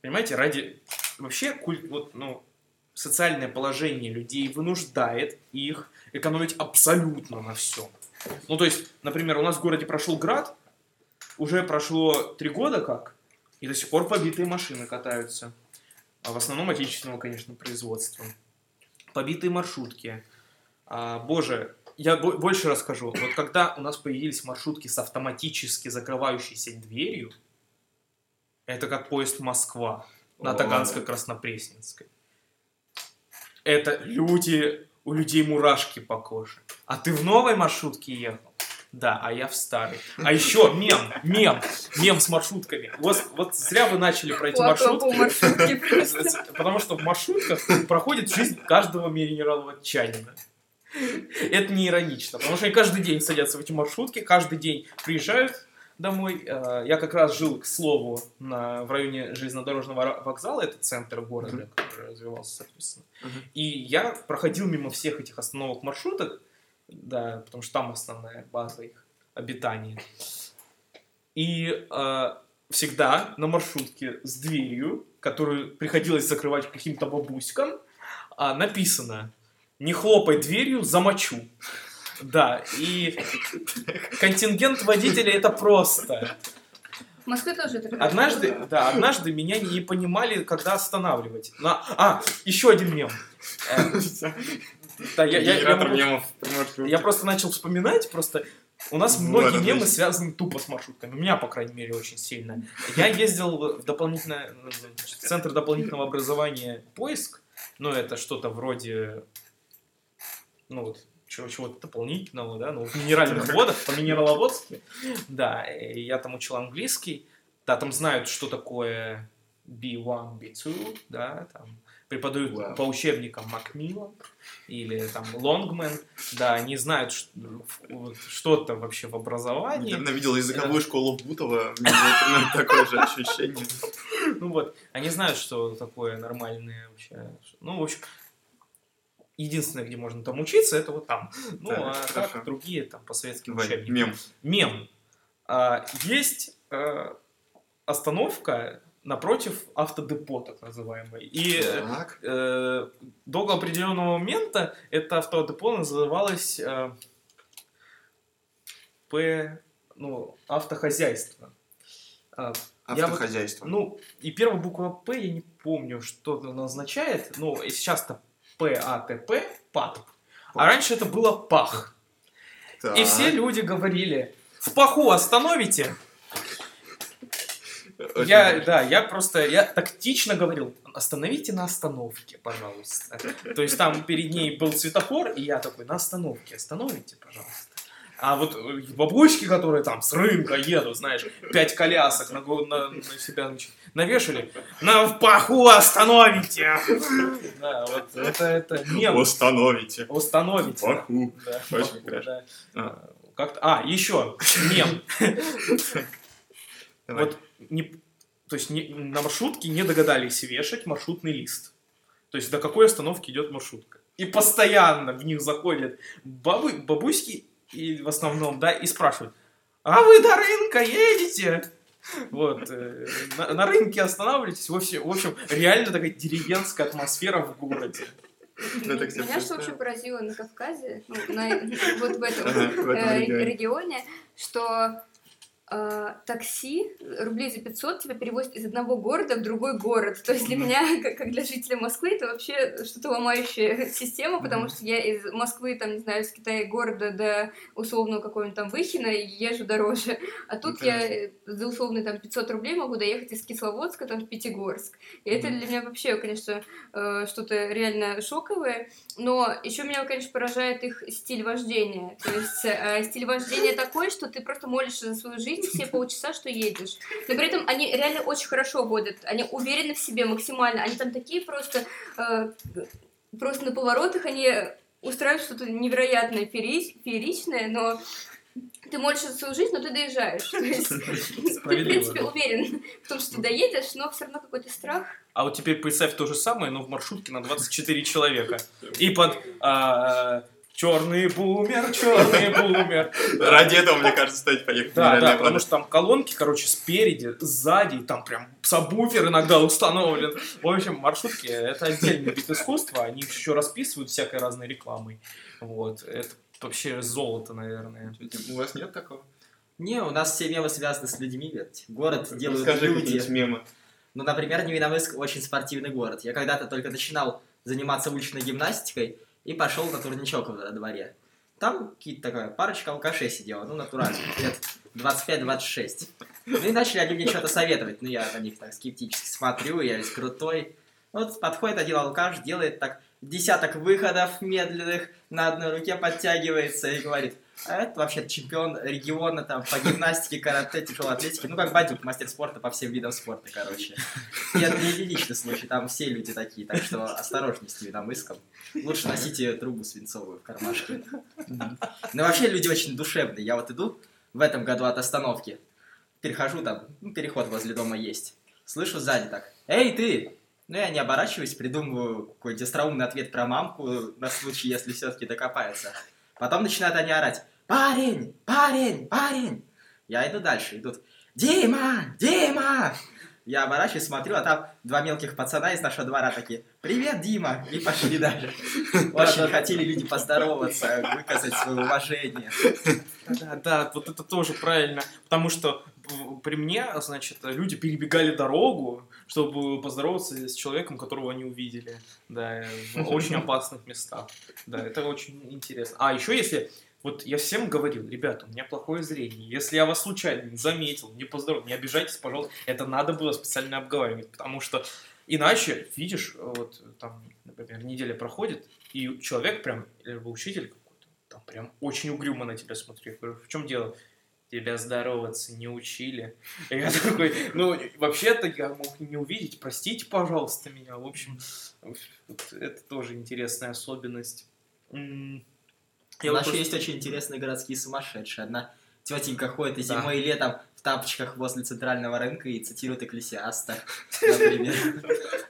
Понимаете, ради... Вообще, культ, вот, ну, социальное положение людей вынуждает их экономить абсолютно на всем. Ну, то есть, например, у нас в городе прошел град, уже прошло три года как, и до сих пор побитые машины катаются. А в основном отечественного, конечно, производства. Побитые маршрутки. А, боже, я бо- больше расскажу. Вот когда у нас появились маршрутки с автоматически закрывающейся дверью, это как поезд Москва на. Таганско-Краснопресненской. Это люди, у людей мурашки по коже. А ты в новой маршрутке ехал? Да, а я в старой. А еще мем, мем, мем с маршрутками. Вот, вот зря вы начали про эти маршрутки. Потому что в маршрутках проходит жизнь каждого минераловатчанина. Это не иронично, потому что они каждый день садятся в эти маршрутки, каждый день приезжают домой. Э, Я как раз жил, к слову, на, в районе железнодорожного вокзала, это центр города, который развивался, соответственно. Мгм. И я проходил мимо всех этих остановок маршруток, да, потому что там основная база их обитания. И э, всегда на маршрутке с дверью, которую приходилось закрывать каким-то бабуськам, а, написано «Не хлопай дверью, замочу». Да, и контингент водителей это просто. В Москве тоже это Однажды, да, однажды меня не понимали, когда останавливать. На... А, еще один мем. Да, я, я- я просто начал вспоминать, просто у нас Вот, многие отлично. мемы связаны тупо с маршрутками. У меня, по крайней мере, очень сильно. Я ездил в дополнительное, в центр дополнительного образования поиск. Ну, это что-то вроде, ну вот, чего-то дополнительного, да, ну, в минеральных водах, по минераловодству. Да, я там учил английский. Да, там знают, что такое B1, B2, да, там преподают Вау. по учебникам Макмиллан или там Лонгмен, да, они знают что-то вообще в образовании. Недавно видел языковую школу Бутова, такое же ощущение. Ну вот, они знают, что такое нормальное вообще. Ну, в общем, единственное, где можно там учиться, это вот там. Ну, Так, а хорошо. так другие там по советским Давай, учебникам. мем. Мем. А, есть э, остановка напротив автодепо, так называемой. И Так. э, до определенного момента это автодепо называлось э, П, ну, автохозяйство. А, я вот- Автохозяйство. ну, и первая буква П, я не помню, что она означает, но сейчас-то ПАТП, ПАТ. А раньше это было ПАХ. И Так. все люди говорили, в паху остановите. Очень Я, хорошо. да, я просто, я тактично говорил, остановите на остановке, пожалуйста. То есть там перед ней был светофор, и я такой, на остановке остановите, пожалуйста. А вот э, бабушки, которые там с рынка едут, знаешь, пять колясок на, на- на себя значит, навешали, на в паху остановите. Да, вот это, это мем. Остановите. Остановите. Паху. Да, Очень хорошо. да. А. Как-то, а, еще мем. Вот не, то есть не- на маршрутке не догадались вешать маршрутный лист. То есть до какой остановки идет маршрутка. И постоянно в них заходят бабы, бабуськи, и в основном, да, и спрашивают, а вы до рынка едете? Вот. э, На, на рынке останавливайтесь. В общем, в общем, реально такая деревенская атмосфера в городе. Ну, Меня что вообще поразило на Кавказе, ну, вот в этом э, регионе, что э, такси рублей за 500 тебя перевозят из одного города в другой город. То есть для меня, как, как для жителя Москвы, это вообще что-то ломающая система, потому что я из Москвы, там, не знаю, из Китая города до условного какого-нибудь там Выхина езжу дороже. А тут Ну, я э, за условные там 500 рублей могу доехать из Кисловодска там в Пятигорск. И это для меня вообще, конечно, э, что-то реально шоковое. Но еще меня, конечно, поражает их стиль вождения. То есть э, стиль вождения такой, что ты просто молишься за свою жизнь все полчаса, что едешь. Но при этом они реально очень хорошо водят. Они уверены в себе максимально. Они там такие просто... э, просто на поворотах они устраивают что-то невероятное, феери- фееричное, но ты свою жизнь, но ты доезжаешь. То есть ты, в принципе, уверен в том, что ты доедешь, но все равно какой-то страх. А вот теперь представь то же самое, но в маршрутке на 24 человека. И под черный бумер, черный бумер. Ради этого, мне кажется, стоит поехать. Да, да, потому что там колонки, короче, спереди, сзади, там прям сабвуфер иногда установлен. В общем, маршрутки — это отдельный вид искусства, они их еще расписывают всякой разной рекламой. Вот, это вообще золото, наверное. У вас нет такого? Не, у нас все мемы связаны с людьми, ведь город делают Расскажи люди. мемы. Ну, например, Невиномыск очень спортивный город. Я когда-то только начинал заниматься уличной гимнастикой и пошел на турничок во дворе. Там какие-то такая парочка алкашей сидела, ну, натурально, лет 25-26. Ну, и начали они мне что-то советовать. Ну, я на них так скептически смотрю, я весь крутой. Вот подходит один алкаш, делает так десяток выходов медленных, на одной руке подтягивается и говорит, а это вообще чемпион региона там по гимнастике, карате, тяжелой атлетике, ну как Бадюк, мастер спорта по всем видам спорта, короче. И это не единичный случай, там все люди такие, так что осторожней с Невиномыском. Лучше носите трубу свинцовую в кармашке. Ну вообще люди очень душевные. Я вот иду в этом году от остановки, перехожу там, ну, переход возле дома есть. Слышу сзади так, эй, ты! Ну, я не оборачиваюсь, придумываю какой-то остроумный ответ про мамку на случай, если все-таки докопаются. Потом начинают они орать, парень, парень, парень! Я иду дальше, идут, Дима, Дима! Я оборачиваюсь, смотрю, а там два мелких пацана из нашего двора такие, привет, Дима, и пошли дальше. Очень хотели люди поздороваться, выказать свое уважение. Да, да, вот это тоже правильно, потому что при мне, значит, люди перебегали дорогу, чтобы поздороваться с человеком, которого они увидели, да, в очень опасных местах, да, это очень интересно. А еще если, вот я всем говорил, ребята, у меня плохое зрение, если я вас случайно не заметил, не поздоровал, не обижайтесь, пожалуйста, это надо было специально обговаривать, потому что иначе, видишь, вот там, например, неделя проходит, и человек прям, или учитель какой-то, там прям очень угрюмо на тебя смотрит. Я говорю, в чем дело? Тебя здороваться не учили. Я такой, ну, вообще-то я мог не увидеть, простите, пожалуйста, меня. В общем, это тоже интересная особенность. Я У нас еще есть очень интересные городские сумасшедшие. Одна тетенька ходит и Да. зимой, и летом в тапочках возле центрального рынка и цитирует Экклесиаста, например.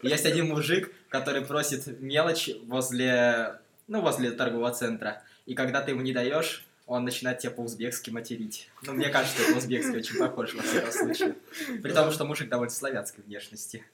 Есть один мужик, который просит мелочь возле, ну, возле торгового центра. И когда ты ему не даешь, он начинает тебя по-узбекски материть. Ну, мне кажется, это узбекский очень похож во всяком случае. При том, что мужик довольно славянской внешности.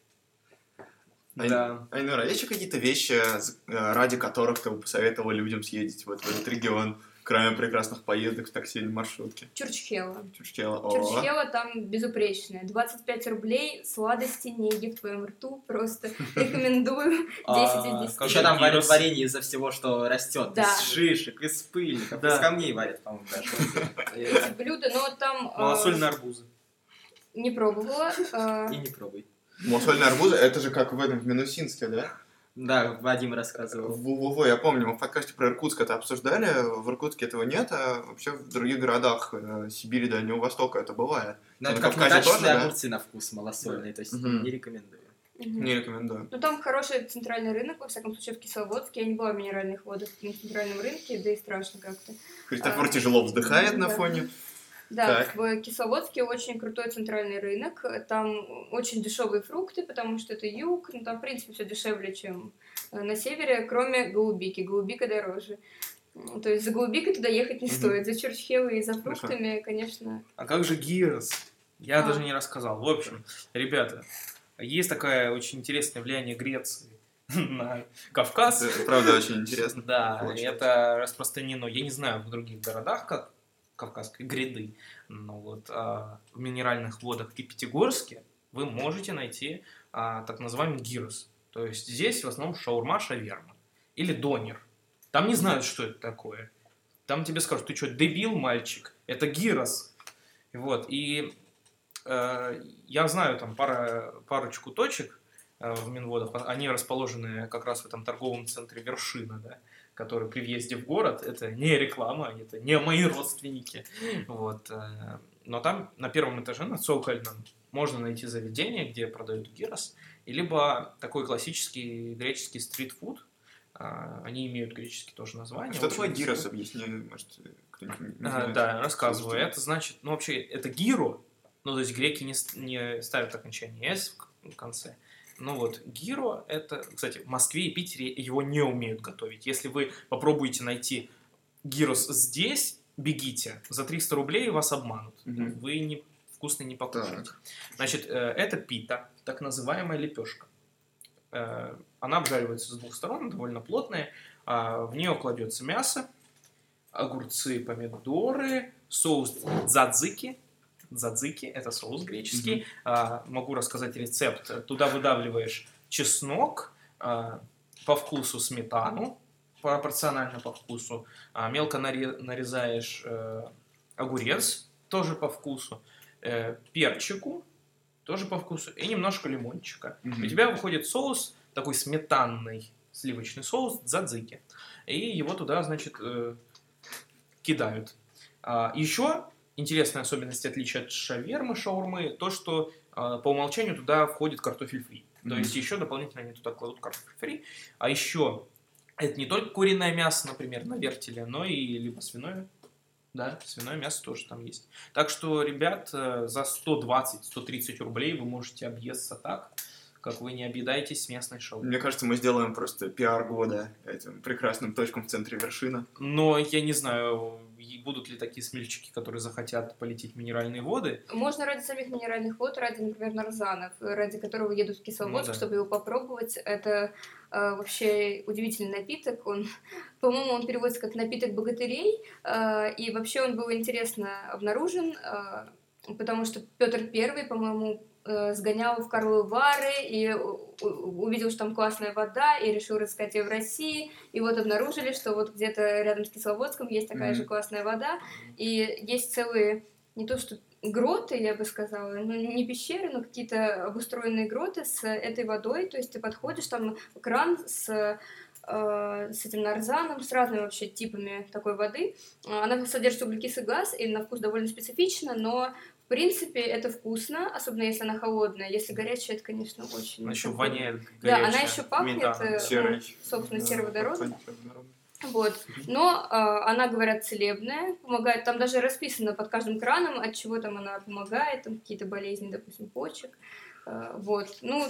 Ай- Да. Айнура, а есть еще какие-то вещи, с- э, ради которых ты бы посоветовал людям съездить вот в этот регион, кроме прекрасных поездок в такси или маршрутке? Чурчхела. Чурчхела. О, Чурчхела там безупречная. 25 рублей, сладости, неги в твоем рту. Просто рекомендую. 10 А, из 10. как Еще там варят варенье из-за всего, что растет. Да. Из шишек, из пыльников, из камней варят, по-моему, даже. Блюдо, но там э, Малосольные арбузы. не пробовала. э, И не пробуй. Малосольные арбузы, это же как в этом, в Минусинске, да? Да, Вадим рассказывал. Во-во-во, я помню, мы в подкасте про Иркутск это обсуждали, в Иркутске этого нет, а вообще в других городах э, Сибири, Дальнего Востока это бывает. Но это На как некачественные огурцы на вкус малосольные, то есть не рекомендую. Не рекомендую. Ну, там хороший центральный рынок, во всяком случае, в Кисловодске. Я не была в минеральных водах на центральном рынке, да и страшно как-то. Христофор А, тяжело вздыхает на да. фоне. Да, Так. в Кисловодске очень крутой центральный рынок. Там очень дешевые фрукты, потому что это юг. Ну, там, в принципе, все дешевле, чем э, на севере, кроме голубики. Голубика дороже. То есть за голубикой туда ехать не Мгм. стоит. За чурчхелой и за Хорошо. фруктами, конечно. А как же гирос? Я А. даже не рассказал. В общем, ребята, есть такое очень интересное влияние Греции на Кавказ. Это правда очень интересно. Да, это распространено. Я не знаю в других городах, как Кавказской гряды, но вот а, в минеральных водах и Пятигорске вы можете найти а, так называемый гирос. То есть здесь в основном шаурма, шаверма или донер. Там не знают, что это такое. Там тебе скажут, ты что, дебил, мальчик? Это гирос. Вот, и э, я знаю там пара, парочку точек э, в Минводах. Они расположены как раз в этом торговом центре Вершина, да, который при въезде в город, это не реклама, это не мои родственники. Вот. э, Но там на первом этаже, на цокольном, можно найти заведение, где продают гирос, и либо такой классический греческий стритфуд. А, Они имеют греческие тоже названия. Что такое гирос? Объясни, может, кто-нибудь А, да, рассказываю. Это значит, ну вообще, это гиро, ну то есть греки не, не ставят окончание «с» в конце. Ну вот, гиро это, кстати, в Москве и Питере его не умеют готовить. Если вы попробуете найти гирос здесь, бегите. За 300 рублей вас обманут. Мгм. Вы не, вкусно не покушаете. Так. Значит, э, это пита, так называемая лепешка. Э, Она обжаривается с двух сторон, довольно плотная. А, В нее кладется мясо, огурцы, помидоры, соус дзадзики. Дзадзики – это соус греческий. А, Могу рассказать рецепт. Туда выдавливаешь чеснок, а, по вкусу сметану, пропорционально по вкусу. А, Мелко наре- нарезаешь э, огурец, тоже по вкусу. Э, Перчику, тоже по вкусу. И немножко лимончика. Мгм. У тебя выходит соус, такой сметанный сливочный соус дзадзики. И его туда, значит, э, кидают. А, еще интересная особенность отличия от шавермы, шаурмы, то, что а, по умолчанию туда входит картофель фри. То Мгм. есть еще дополнительно они туда кладут картофель фри. А еще это не только куриное мясо, например, на вертеле, но и либо свиное. Да, свиное мясо тоже там есть. Так что, ребят, э, за 120-130 рублей вы можете объесться так, как вы не объедаетесь с местной шаурмой. Мне кажется, мы сделаем просто пиар года этим прекрасным точкам в центре вершина. Но я не знаю, и будут ли такие смельчаки, которые захотят полететь в минеральные воды. Можно ради самих минеральных вод, ради, например, нарзанов, ради которого едут в Кисловодск, Ну да. чтобы его попробовать. Это э, вообще удивительный напиток. Он, по-моему, он переводится как напиток богатырей. э, и вообще он был интересно обнаружен, э, потому что Петр Первый, по-моему, сгонял в Карловы Вары и увидел, что там классная вода, и решил рассказать ее в России. И вот обнаружили, что вот где-то рядом с Кисловодском есть такая Мгм. же классная вода. И есть целые, не то что гроты, я бы сказала, ну не пещеры, но какие-то обустроенные гроты с этой водой. То есть ты подходишь, там кран с э, с этим нарзаном, с разными вообще типами такой воды. Э, Она содержит углекислый газ, и на вкус довольно специфично, но в принципе это вкусно, особенно если она холодная. Если горячая, это, конечно, очень... Она еще воняет Да, она горячая еще пахнет, э, Серый. ну, собственно, Да, сероводородом. Вот. Но э, она, говорят, целебная, помогает. Там даже расписано под каждым краном, от чего там она помогает, там какие-то болезни, допустим, почек. Э, вот. Ну,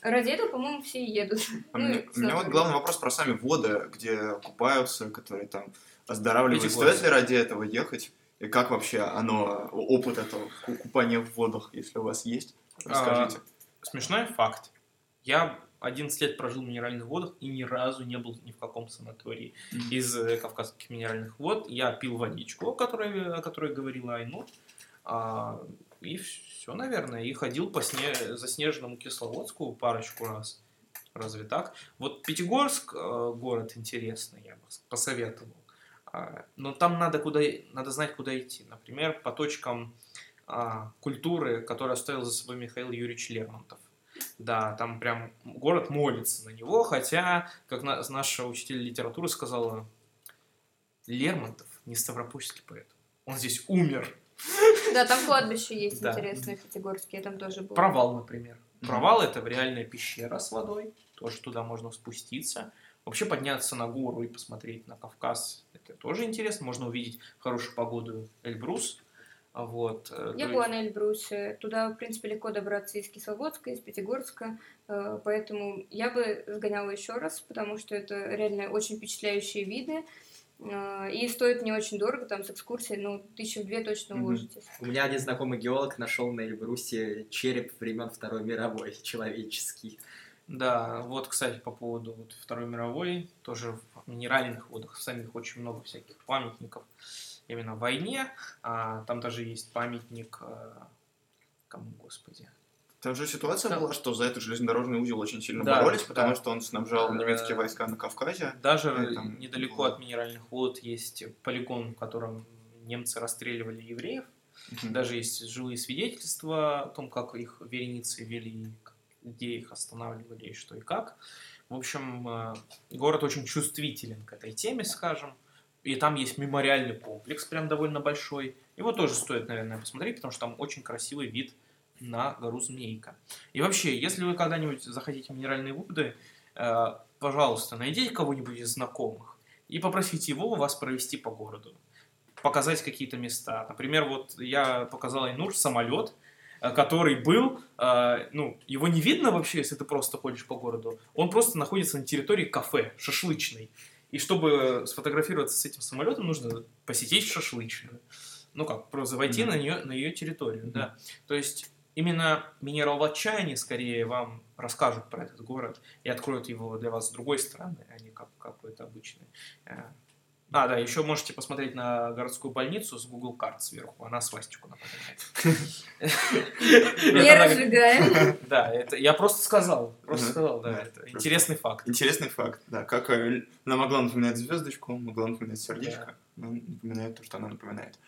ради этого, по-моему, все едут. А Ну, мне- у меня вот главный вопрос про сами воды, где купаются, которые там оздоравливают. Стоит ли ради этого ехать? И как вообще оно, опыт этого ку- купания в водах, если у вас есть? Расскажите. Смешной факт. Я 11 лет прожил в минеральных водах и ни разу не был ни в каком санатории Мгм. из э, кавказских минеральных вод. Я пил водичку, о которой, о которой говорила Айнур. А, и все, наверное. И ходил по сне- заснеженному Кисловодску парочку раз. Разве так? Вот Пятигорск э, город интересный, я бы посоветовал. А, но там надо, куда, надо знать, куда идти. Например, по точкам а, культуры, которые оставил за собой Михаил Юрьевич Лермонтов. Да, там прям город молится на него, хотя, как на- наша учитель литературы сказала, Лермонтов не ставропольский поэт. Он здесь умер. Да, там кладбище есть Да. интересное я там тоже был. Провал, например. Провал это реальная пещера с водой, тоже туда можно спуститься. Вообще подняться на гору и посмотреть на Кавказ, это тоже интересно. Можно увидеть в хорошую погоду Эльбрус. А Вот. э, Я то была есть- на Эльбрусе. Туда, в принципе, легко добраться из Кисловодска, из Пятигорска. э, Поэтому я бы сгоняла еще раз, потому что это реально очень впечатляющие виды. А, И стоит не очень дорого, там с экскурсией, ну, тысячу в две точно уложитесь. У меня один знакомый геолог нашел на Эльбрусе череп времен Второй мировой, человеческий. Да, вот, кстати, по поводу вот Второй мировой, тоже в минеральных водах, в самих очень много всяких памятников именно войне. А, там даже есть памятник, а, кому, господи, Там же ситуация Да. была, что за этот железнодорожный узел очень сильно Да, боролись, потому да. что он снабжал Э, немецкие войска на Кавказе. Даже там недалеко было. от минеральных вод есть полигон, в котором немцы расстреливали евреев. Даже есть живые свидетельства о том, как их вереницы вели, где их останавливали и что и как. В общем, э, город очень чувствителен к этой теме, скажем. И там есть мемориальный комплекс, прям довольно большой. Его тоже стоит, наверное, посмотреть, потому что там очень красивый вид на гору Змейка. И вообще, если вы когда-нибудь захотите в минеральные воды, э, пожалуйста, найдите кого-нибудь из знакомых и попросите его вас провести по городу показать какие-то места. Например, вот я показал Айнур самолет, который был, э, ну, его не видно вообще, если ты просто ходишь по городу. Он просто находится на территории кафе, шашлычной. И чтобы сфотографироваться с этим самолетом, нужно посетить шашлычную. Ну как, просто войти Мгм. на, нее, на ее территорию, Мгм. да. То есть именно минераловатчане скорее вам расскажут про этот город и откроют его для вас с другой стороны, а не как какой-то обычный. Э, А, да, еще можете посмотреть на городскую больницу с Google карт сверху, она свастику напоминает. Не разжигаем. Да, это я просто сказал, просто сказал, да, интересный факт. Интересный факт, да. Как она могла напоминать звездочку, могла напоминать сердечко, но напоминает то, что она напоминает.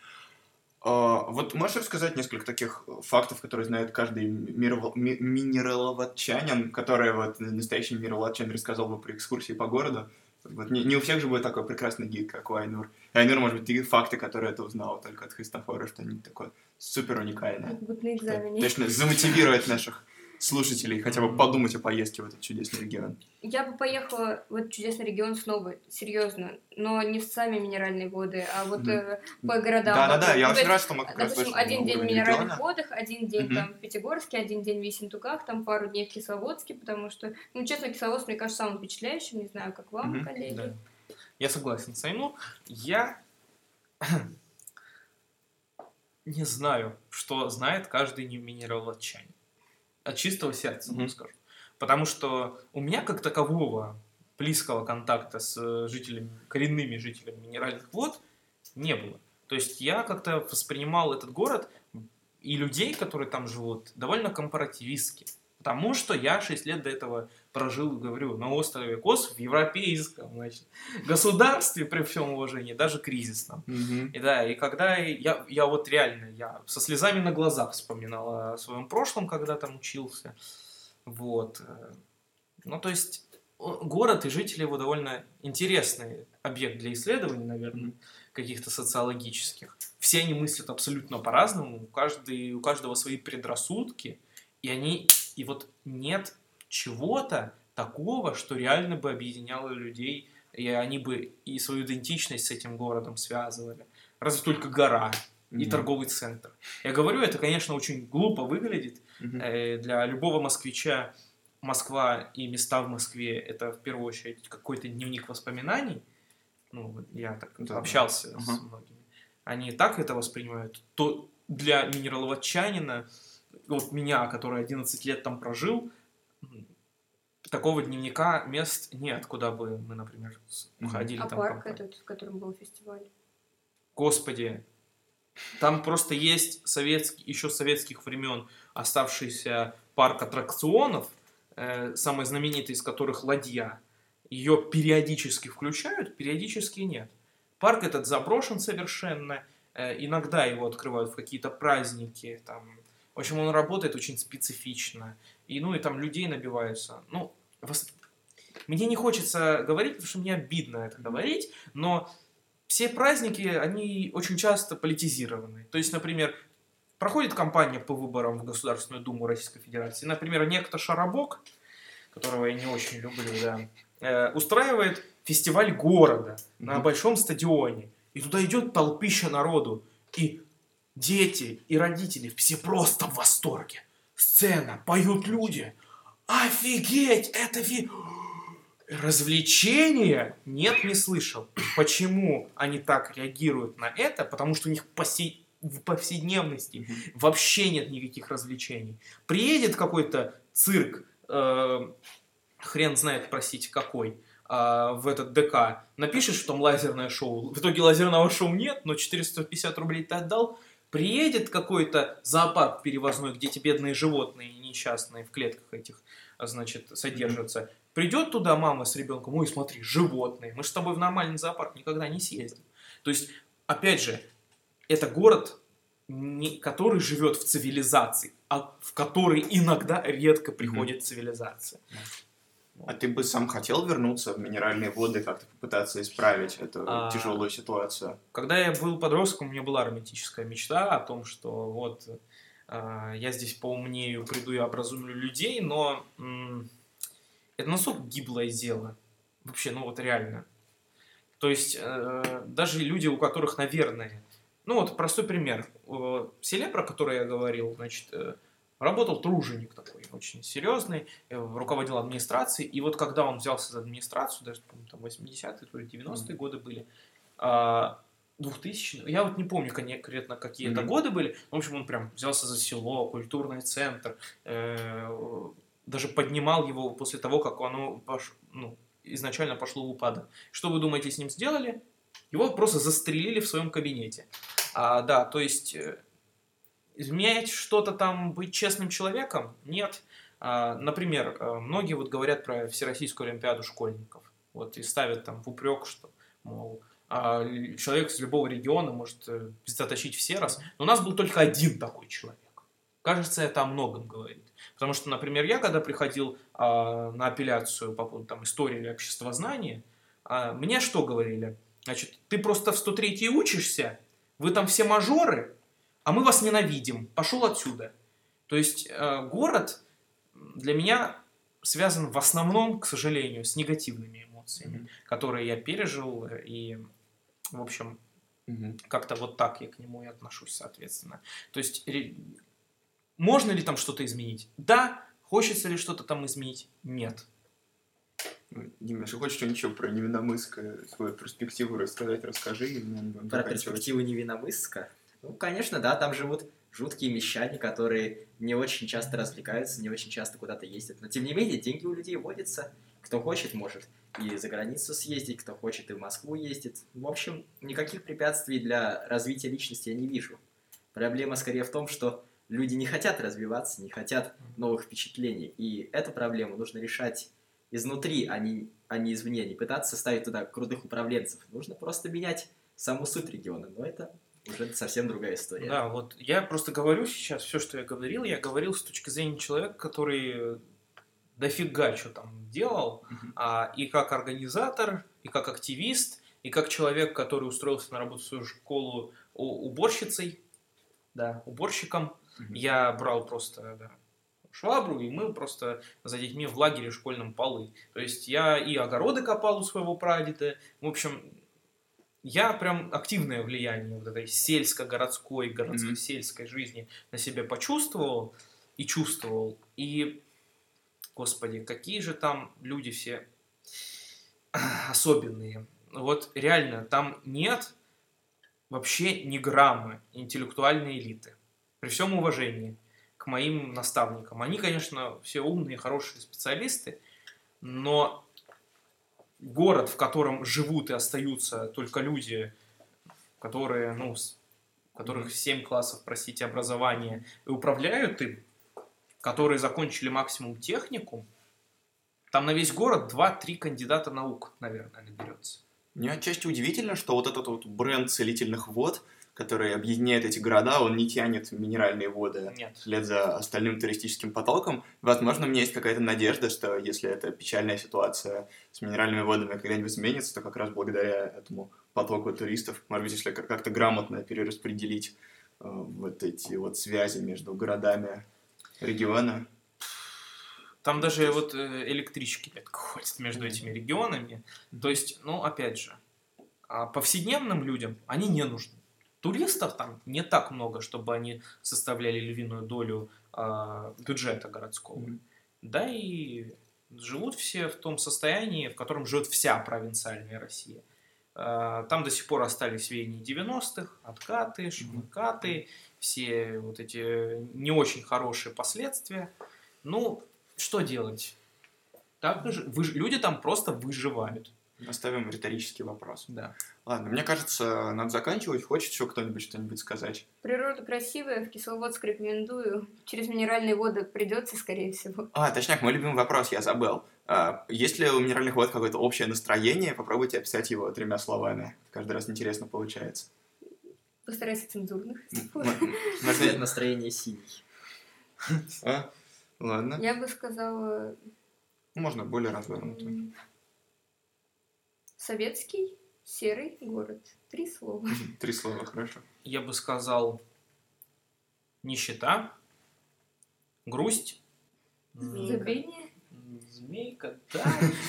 А, вот можешь рассказать несколько таких фактов, которые знает каждый минераловатчанин, которые вот настоящий минераловатчанин рассказал бы при экскурсии по городу? Вот не, не у всех же будет такой прекрасный гид, как у Айнур. И Айнур, может быть, ты факты, которые ты узнала только от Христофора, такое супер уникальное. Как будто на экзамене. Точно замотивировать наших слушателей хотя бы подумать о поездке в этот чудесный регион. Я бы поехала в этот чудесный регион снова, серьезно, но не в сами минеральные воды, а вот э, по городам. Да-да-да, я Ну, очень рад, что мы как раз Допустим, один день в минеральных региона. водах, один день Мгм. там в Пятигорске, один день в Ессентуках, там пару дней в Кисловодске, потому что, ну, честно, Кисловодск, мне кажется, самым впечатляющим, не знаю, как вам, Мгм. коллеги. Да. Я согласен с Айну. Я не знаю, что знает каждый не минераловатчанин. От чистого сердца, Мгм. скажу. Потому что у меня как такового близкого контакта с жителями, коренными жителями минеральных вод не было. То есть я как-то воспринимал этот город и людей, которые там живут, довольно компаративистски. Потому что я 6 лет до этого прожил, говорю, на острове Кос в европейском значит, государстве, при всем уважении, даже кризисном. Мгм. И да, и когда я, я вот реально, я со слезами на глазах вспоминал о своем прошлом, когда там учился. Вот. Ну, то есть, город и жители его довольно интересный объект для исследований, наверное, каких-то социологических. Все они мыслят абсолютно по-разному, у, каждый, у каждого свои предрассудки, и они, и вот нет чего-то такого, что реально бы объединяло людей, и они бы и свою идентичность с этим городом связывали. Разве только гора и Мгм. торговый центр. Я говорю, это, конечно, очень глупо выглядит. Мгм. Э, Для любого москвича Москва и места в Москве это в первую очередь какой-то дневник воспоминаний. Ну, я так Да, общался да. с Ага. многими. Они так это воспринимают. То для минераловатчанина, вот меня, который 11 лет там прожил, такого дневника мест нет, куда бы мы, например, ходили А там. парк компанией. этот, в котором был фестиваль? Господи, там просто есть советский, еще с советских времен оставшийся парк аттракционов, э, самый знаменитый из которых Ладья. Ее периодически включают, периодически нет. Парк этот заброшен совершенно, э, иногда его открывают в какие-то праздники, там, в общем, он работает очень специфично, и, ну, и там людей набиваются. Ну, мне не хочется говорить, потому что мне обидно это говорить, но все праздники, они очень часто политизированы. То есть, например, проходит кампания по выборам в Государственную Думу Российской Федерации. Например, некто Шарабок, которого я не очень люблю, да, э, устраивает фестиваль города на большом стадионе. И туда идет толпища народу. И дети, и родители все просто в восторге. Сцена, поют люди. Офигеть, это, фи... Развлечения? Нет, не слышал. Почему они так реагируют на это? Потому что у них посе- в повседневности вообще нет никаких развлечений. Приедет какой-то цирк, э, хрен знает, простите, какой, э, в этот ДК, напишешь, что там лазерное шоу. В итоге лазерного шоу нет, но 450 рублей ты отдал. Приедет какой-то зоопарк перевозной, где эти бедные животные несчастные в клетках этих, значит, содержатся. Придет туда мама с ребенком, ой, смотри, животные. Мы же с тобой в нормальный зоопарк никогда не съездим. То есть, опять же, это город, не, который живет в цивилизации, а в который иногда редко приходит цивилизация. А ты бы сам хотел вернуться в минеральные воды, как-то попытаться исправить эту А. тяжелую ситуацию? Когда я был подростком, у меня была романтическая мечта о том, что вот я здесь поумнею, приду и образумлю людей, но это настолько гиблое дело. Вообще, ну вот реально. То есть, э, даже люди, у которых, наверное... Ну вот, простой пример. Э, В селе, про которое я говорил, значит, э, работал труженик такой, очень серьезный, э, руководил администрацией, и вот когда он взялся за администрацию, даже, по-моему, там 80-е, то ли 90-е годы были, а, 2000 я вот не помню конкретно, какие это Мгм. годы были, в общем, он прям взялся за село, культурный центр, э, даже поднимал его после того, как оно пош- ну, изначально пошло в упадок. Что вы думаете, с ним сделали? Его просто застрелили в своем кабинете. А, да, то есть э, изменять что-то там, быть честным человеком? Нет. А, например, э, многие вот говорят про Всероссийскую Олимпиаду школьников. Вот и ставят там в упрек, что, мол, человек из любого региона может э, затащить все раз. Но у нас был только один такой человек. Кажется, это о многом говорит. Потому что, например, я когда приходил а, на апелляцию по поводу там, истории или обществознания, а, мне что говорили? Значит, ты просто в 103 учишься, вы там все мажоры, а мы вас ненавидим. Пошел отсюда. То есть э, город для меня связан в основном, к сожалению, с негативными эмоциями, которые я пережил. э, И, в общем, Мгм. как-то вот так я к нему и отношусь, соответственно. То есть, ре- можно ли там что-то изменить? Да. Хочется ли что-то там изменить? Нет. Ну, Дим, если хочешь что-нибудь еще про Невиномыск, э, свою перспективу рассказать, расскажи. Про заканчивать. перспективы Невиномысска? Ну, конечно, да, там живут жуткие мещане, которые не очень часто развлекаются, не очень часто куда-то ездят. Но, тем не менее, деньги у людей водятся. Кто хочет, может и за границу съездить, кто хочет и в Москву ездит. В общем, никаких препятствий для развития личности я не вижу. Проблема скорее в том, что люди не хотят развиваться, не хотят новых впечатлений. И эту проблему нужно решать изнутри, а не, а не извне. Не пытаться ставить туда крутых управленцев. Нужно просто менять саму суть региона. Но это уже совсем другая история. Да, вот я просто говорю сейчас, все, что я говорил, я говорил с точки зрения человека, который дофига что там делал, а, и как организатор, и как активист, и как человек, который устроился на работу в свою школу уборщицей, да, уборщиком. Мгм. Я брал просто да, швабру, и мы просто за детьми в лагере школьном полы. То есть я и огороды копал у своего прадеда. В общем, я прям активное влияние вот этой сельско-городской, городско-сельской жизни на себя почувствовал и чувствовал. И, господи, какие же там люди все особенные. Вот реально, там нет вообще ни грамма интеллектуальной элиты. При всем уважении к моим наставникам. Они, конечно, все умные, хорошие специалисты, но город, в котором живут и остаются только люди, которые, ну, которых 7 классов, простите, образования, и управляют им, которые закончили максимум техникум, там на весь город 2-3 кандидата наук, наверное, наберется. Мне отчасти удивительно, что вот этот вот бренд целительных вод, который объединяет эти города, он не тянет минеральные воды Нет. вслед за остальным туристическим потоком. Возможно, у меня есть какая-то надежда, что если эта печальная ситуация с минеральными водами когда-нибудь изменится, то как раз благодаря этому потоку туристов, может быть, если как- как-то грамотно перераспределить э, вот эти вот связи между городами региона. Там даже вот э, электрички ходят между этими регионами. То есть, ну, опять же, а повседневным людям они не нужны. Туристов там не так много, чтобы они составляли львиную долю а, бюджета городского. Мгм. Да и живут все в том состоянии, в котором живет вся провинциальная Россия. А, там до сих пор остались веяния 90-х, откаты, шумокаты, все вот эти не очень хорошие последствия. Ну, что делать? Так, вы, люди там просто выживают. Оставим риторический вопрос. Да. Ладно, мне кажется, надо заканчивать. Хочет еще кто-нибудь что-нибудь сказать? Природа красивая, в Кисловодск рекомендую. Через минеральные воды придется, скорее всего. А, точняк, мой любимый вопрос, я забыл. А, есть ли у минеральных вод какое-то общее настроение? Попробуйте описать его тремя словами. Каждый раз интересно получается. Постарайся цензурных. Может, настроение синий. А? Ладно. Я бы сказала... Можно более развернуто. Советский серый город. Три слова. Три слова, хорошо. Я бы сказал нищета, грусть, забвение. Змейка, да.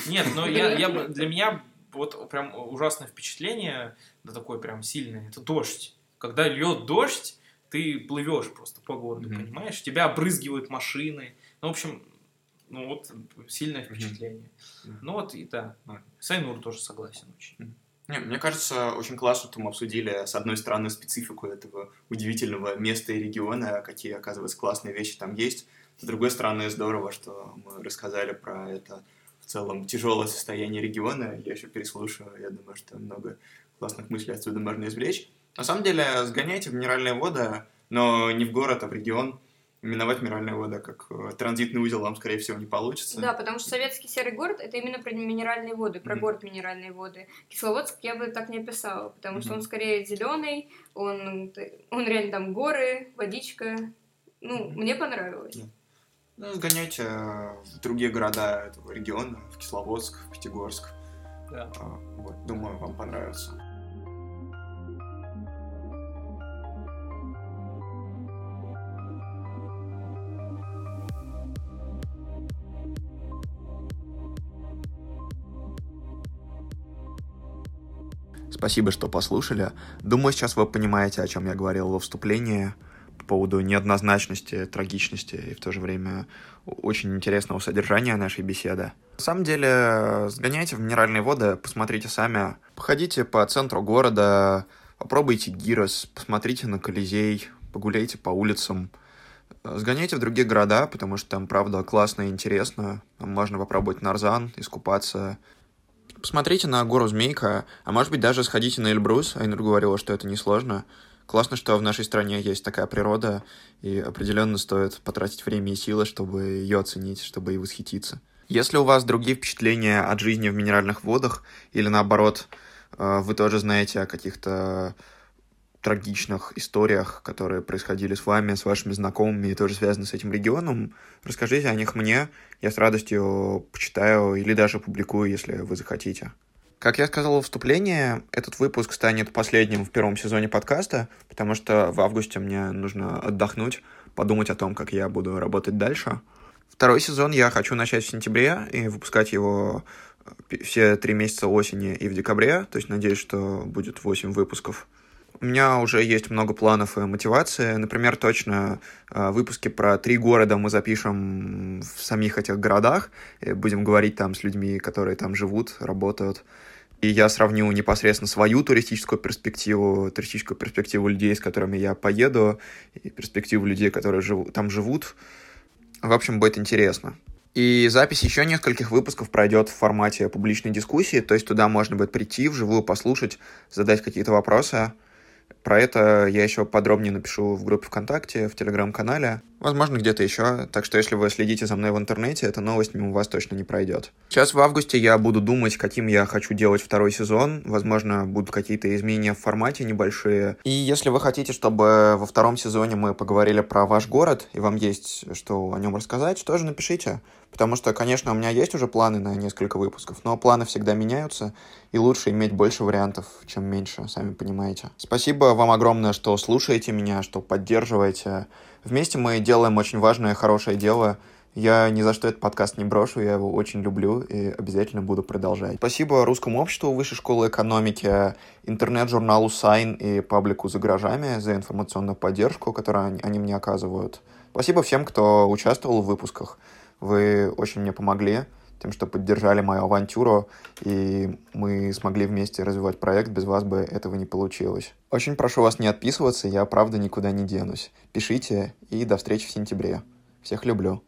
Нет, но я, я бы, для меня вот прям ужасное впечатление, да такое прям сильное, это дождь. Когда льет дождь, ты плывешь просто по городу, mm-hmm. понимаешь? Тебя обрызгивают машины. Ну, в общем, ну вот сильное впечатление. Mm-hmm. Ну вот и да. Mm-hmm. Сайнур тоже согласен очень. Mm-hmm. Не, мне кажется, очень классно, что мы обсудили, с одной стороны, специфику этого удивительного места и региона, какие, оказывается, классные вещи там есть. С другой стороны, здорово, что мы рассказали про это в целом тяжелое состояние региона. Я еще переслушаю, я думаю, что много классных мыслей отсюда можно извлечь. На самом деле, сгоняйте в минеральные воды, но не в город, а в регион миновать минеральные воды как э, транзитный узел вам, скорее всего, не получится. Да, потому что советский серый город это именно про минеральные воды, про mm-hmm. город минеральные воды. Кисловодск я бы так не описала, потому mm-hmm. что он скорее зеленый, он, он реально там горы, водичка. Ну, mm-hmm. мне понравилось. Yeah. Ну, сгоняйте в другие города этого региона, в Кисловодск, в Пятигорск. Да. А, вот, думаю, вам понравится. Спасибо, что послушали. Думаю, сейчас вы понимаете, о чем я говорил во вступлении по поводу неоднозначности, трагичности и в то же время очень интересного содержания нашей беседы. На самом деле, сгоняйте в минеральные воды, посмотрите сами, походите по центру города, попробуйте гирос, посмотрите на Колизей, погуляйте по улицам, Сгоняйте в другие города, потому что там, правда, классно и интересно. Там можно попробовать нарзан, искупаться, Посмотрите на гору Змейка, а может быть даже сходите на Эльбрус. Айнур говорила, что это несложно. Классно, что в нашей стране есть такая природа, и определенно стоит потратить время и силы, чтобы ее оценить, чтобы и восхититься. Если у вас другие впечатления от жизни в минеральных водах, или наоборот, э, вы тоже знаете о каких-то трагичных историях, которые происходили с вами, с вашими знакомыми и тоже связаны с этим регионом. Расскажите о них мне, я с радостью почитаю или даже публикую, если вы захотите. Как я сказал во вступлении, этот выпуск станет последним в первом сезоне подкаста, потому что в августе мне нужно отдохнуть, подумать о том, как я буду работать дальше. Второй сезон я хочу начать в сентябре и выпускать его все три месяца осени и в декабре, то есть надеюсь, что будет 8 выпусков. У меня уже есть много планов и мотивации. Например, точно э, выпуски про три города мы запишем в самих этих городах. Будем говорить там с людьми, которые там живут, работают. И я сравню непосредственно свою туристическую перспективу, туристическую перспективу людей, с которыми я поеду, и перспективу людей, которые живут, там живут. В общем, будет интересно. И запись еще нескольких выпусков пройдет в формате публичной дискуссии, то есть туда можно будет прийти, вживую послушать, задать какие-то вопросы. Про это я еще подробнее напишу в группе ВКонтакте, в Телеграм-канале, возможно, где-то еще. Так что, если вы следите за мной в интернете, эта новость мимо вас точно не пройдет. Сейчас в августе я буду думать, каким я хочу делать второй сезон. Возможно, будут какие-то изменения в формате небольшие. И если вы хотите, чтобы во втором сезоне мы поговорили про ваш город, и вам есть что о нем рассказать, тоже напишите. Потому что, конечно, у меня есть уже планы на несколько выпусков, но планы всегда меняются, и лучше иметь больше вариантов, чем меньше, сами понимаете. Спасибо вам огромное, что слушаете меня, что поддерживаете. Вместе мы делаем очень важное, хорошее дело. Я ни за что этот подкаст не брошу, я его очень люблю и обязательно буду продолжать. Спасибо Русскому обществу Высшей школы экономики, интернет-журналу Сайн и паблику «За гаражами» за информационную поддержку, которую они мне оказывают. Спасибо всем, кто участвовал в выпусках. Вы очень мне помогли. тем, что поддержали мою авантюру, и мы смогли вместе развивать проект. Без вас бы этого не получилось. Очень прошу вас не отписываться, я правда никуда не денусь. Пишите, и до встречи в сентябре. Всех люблю.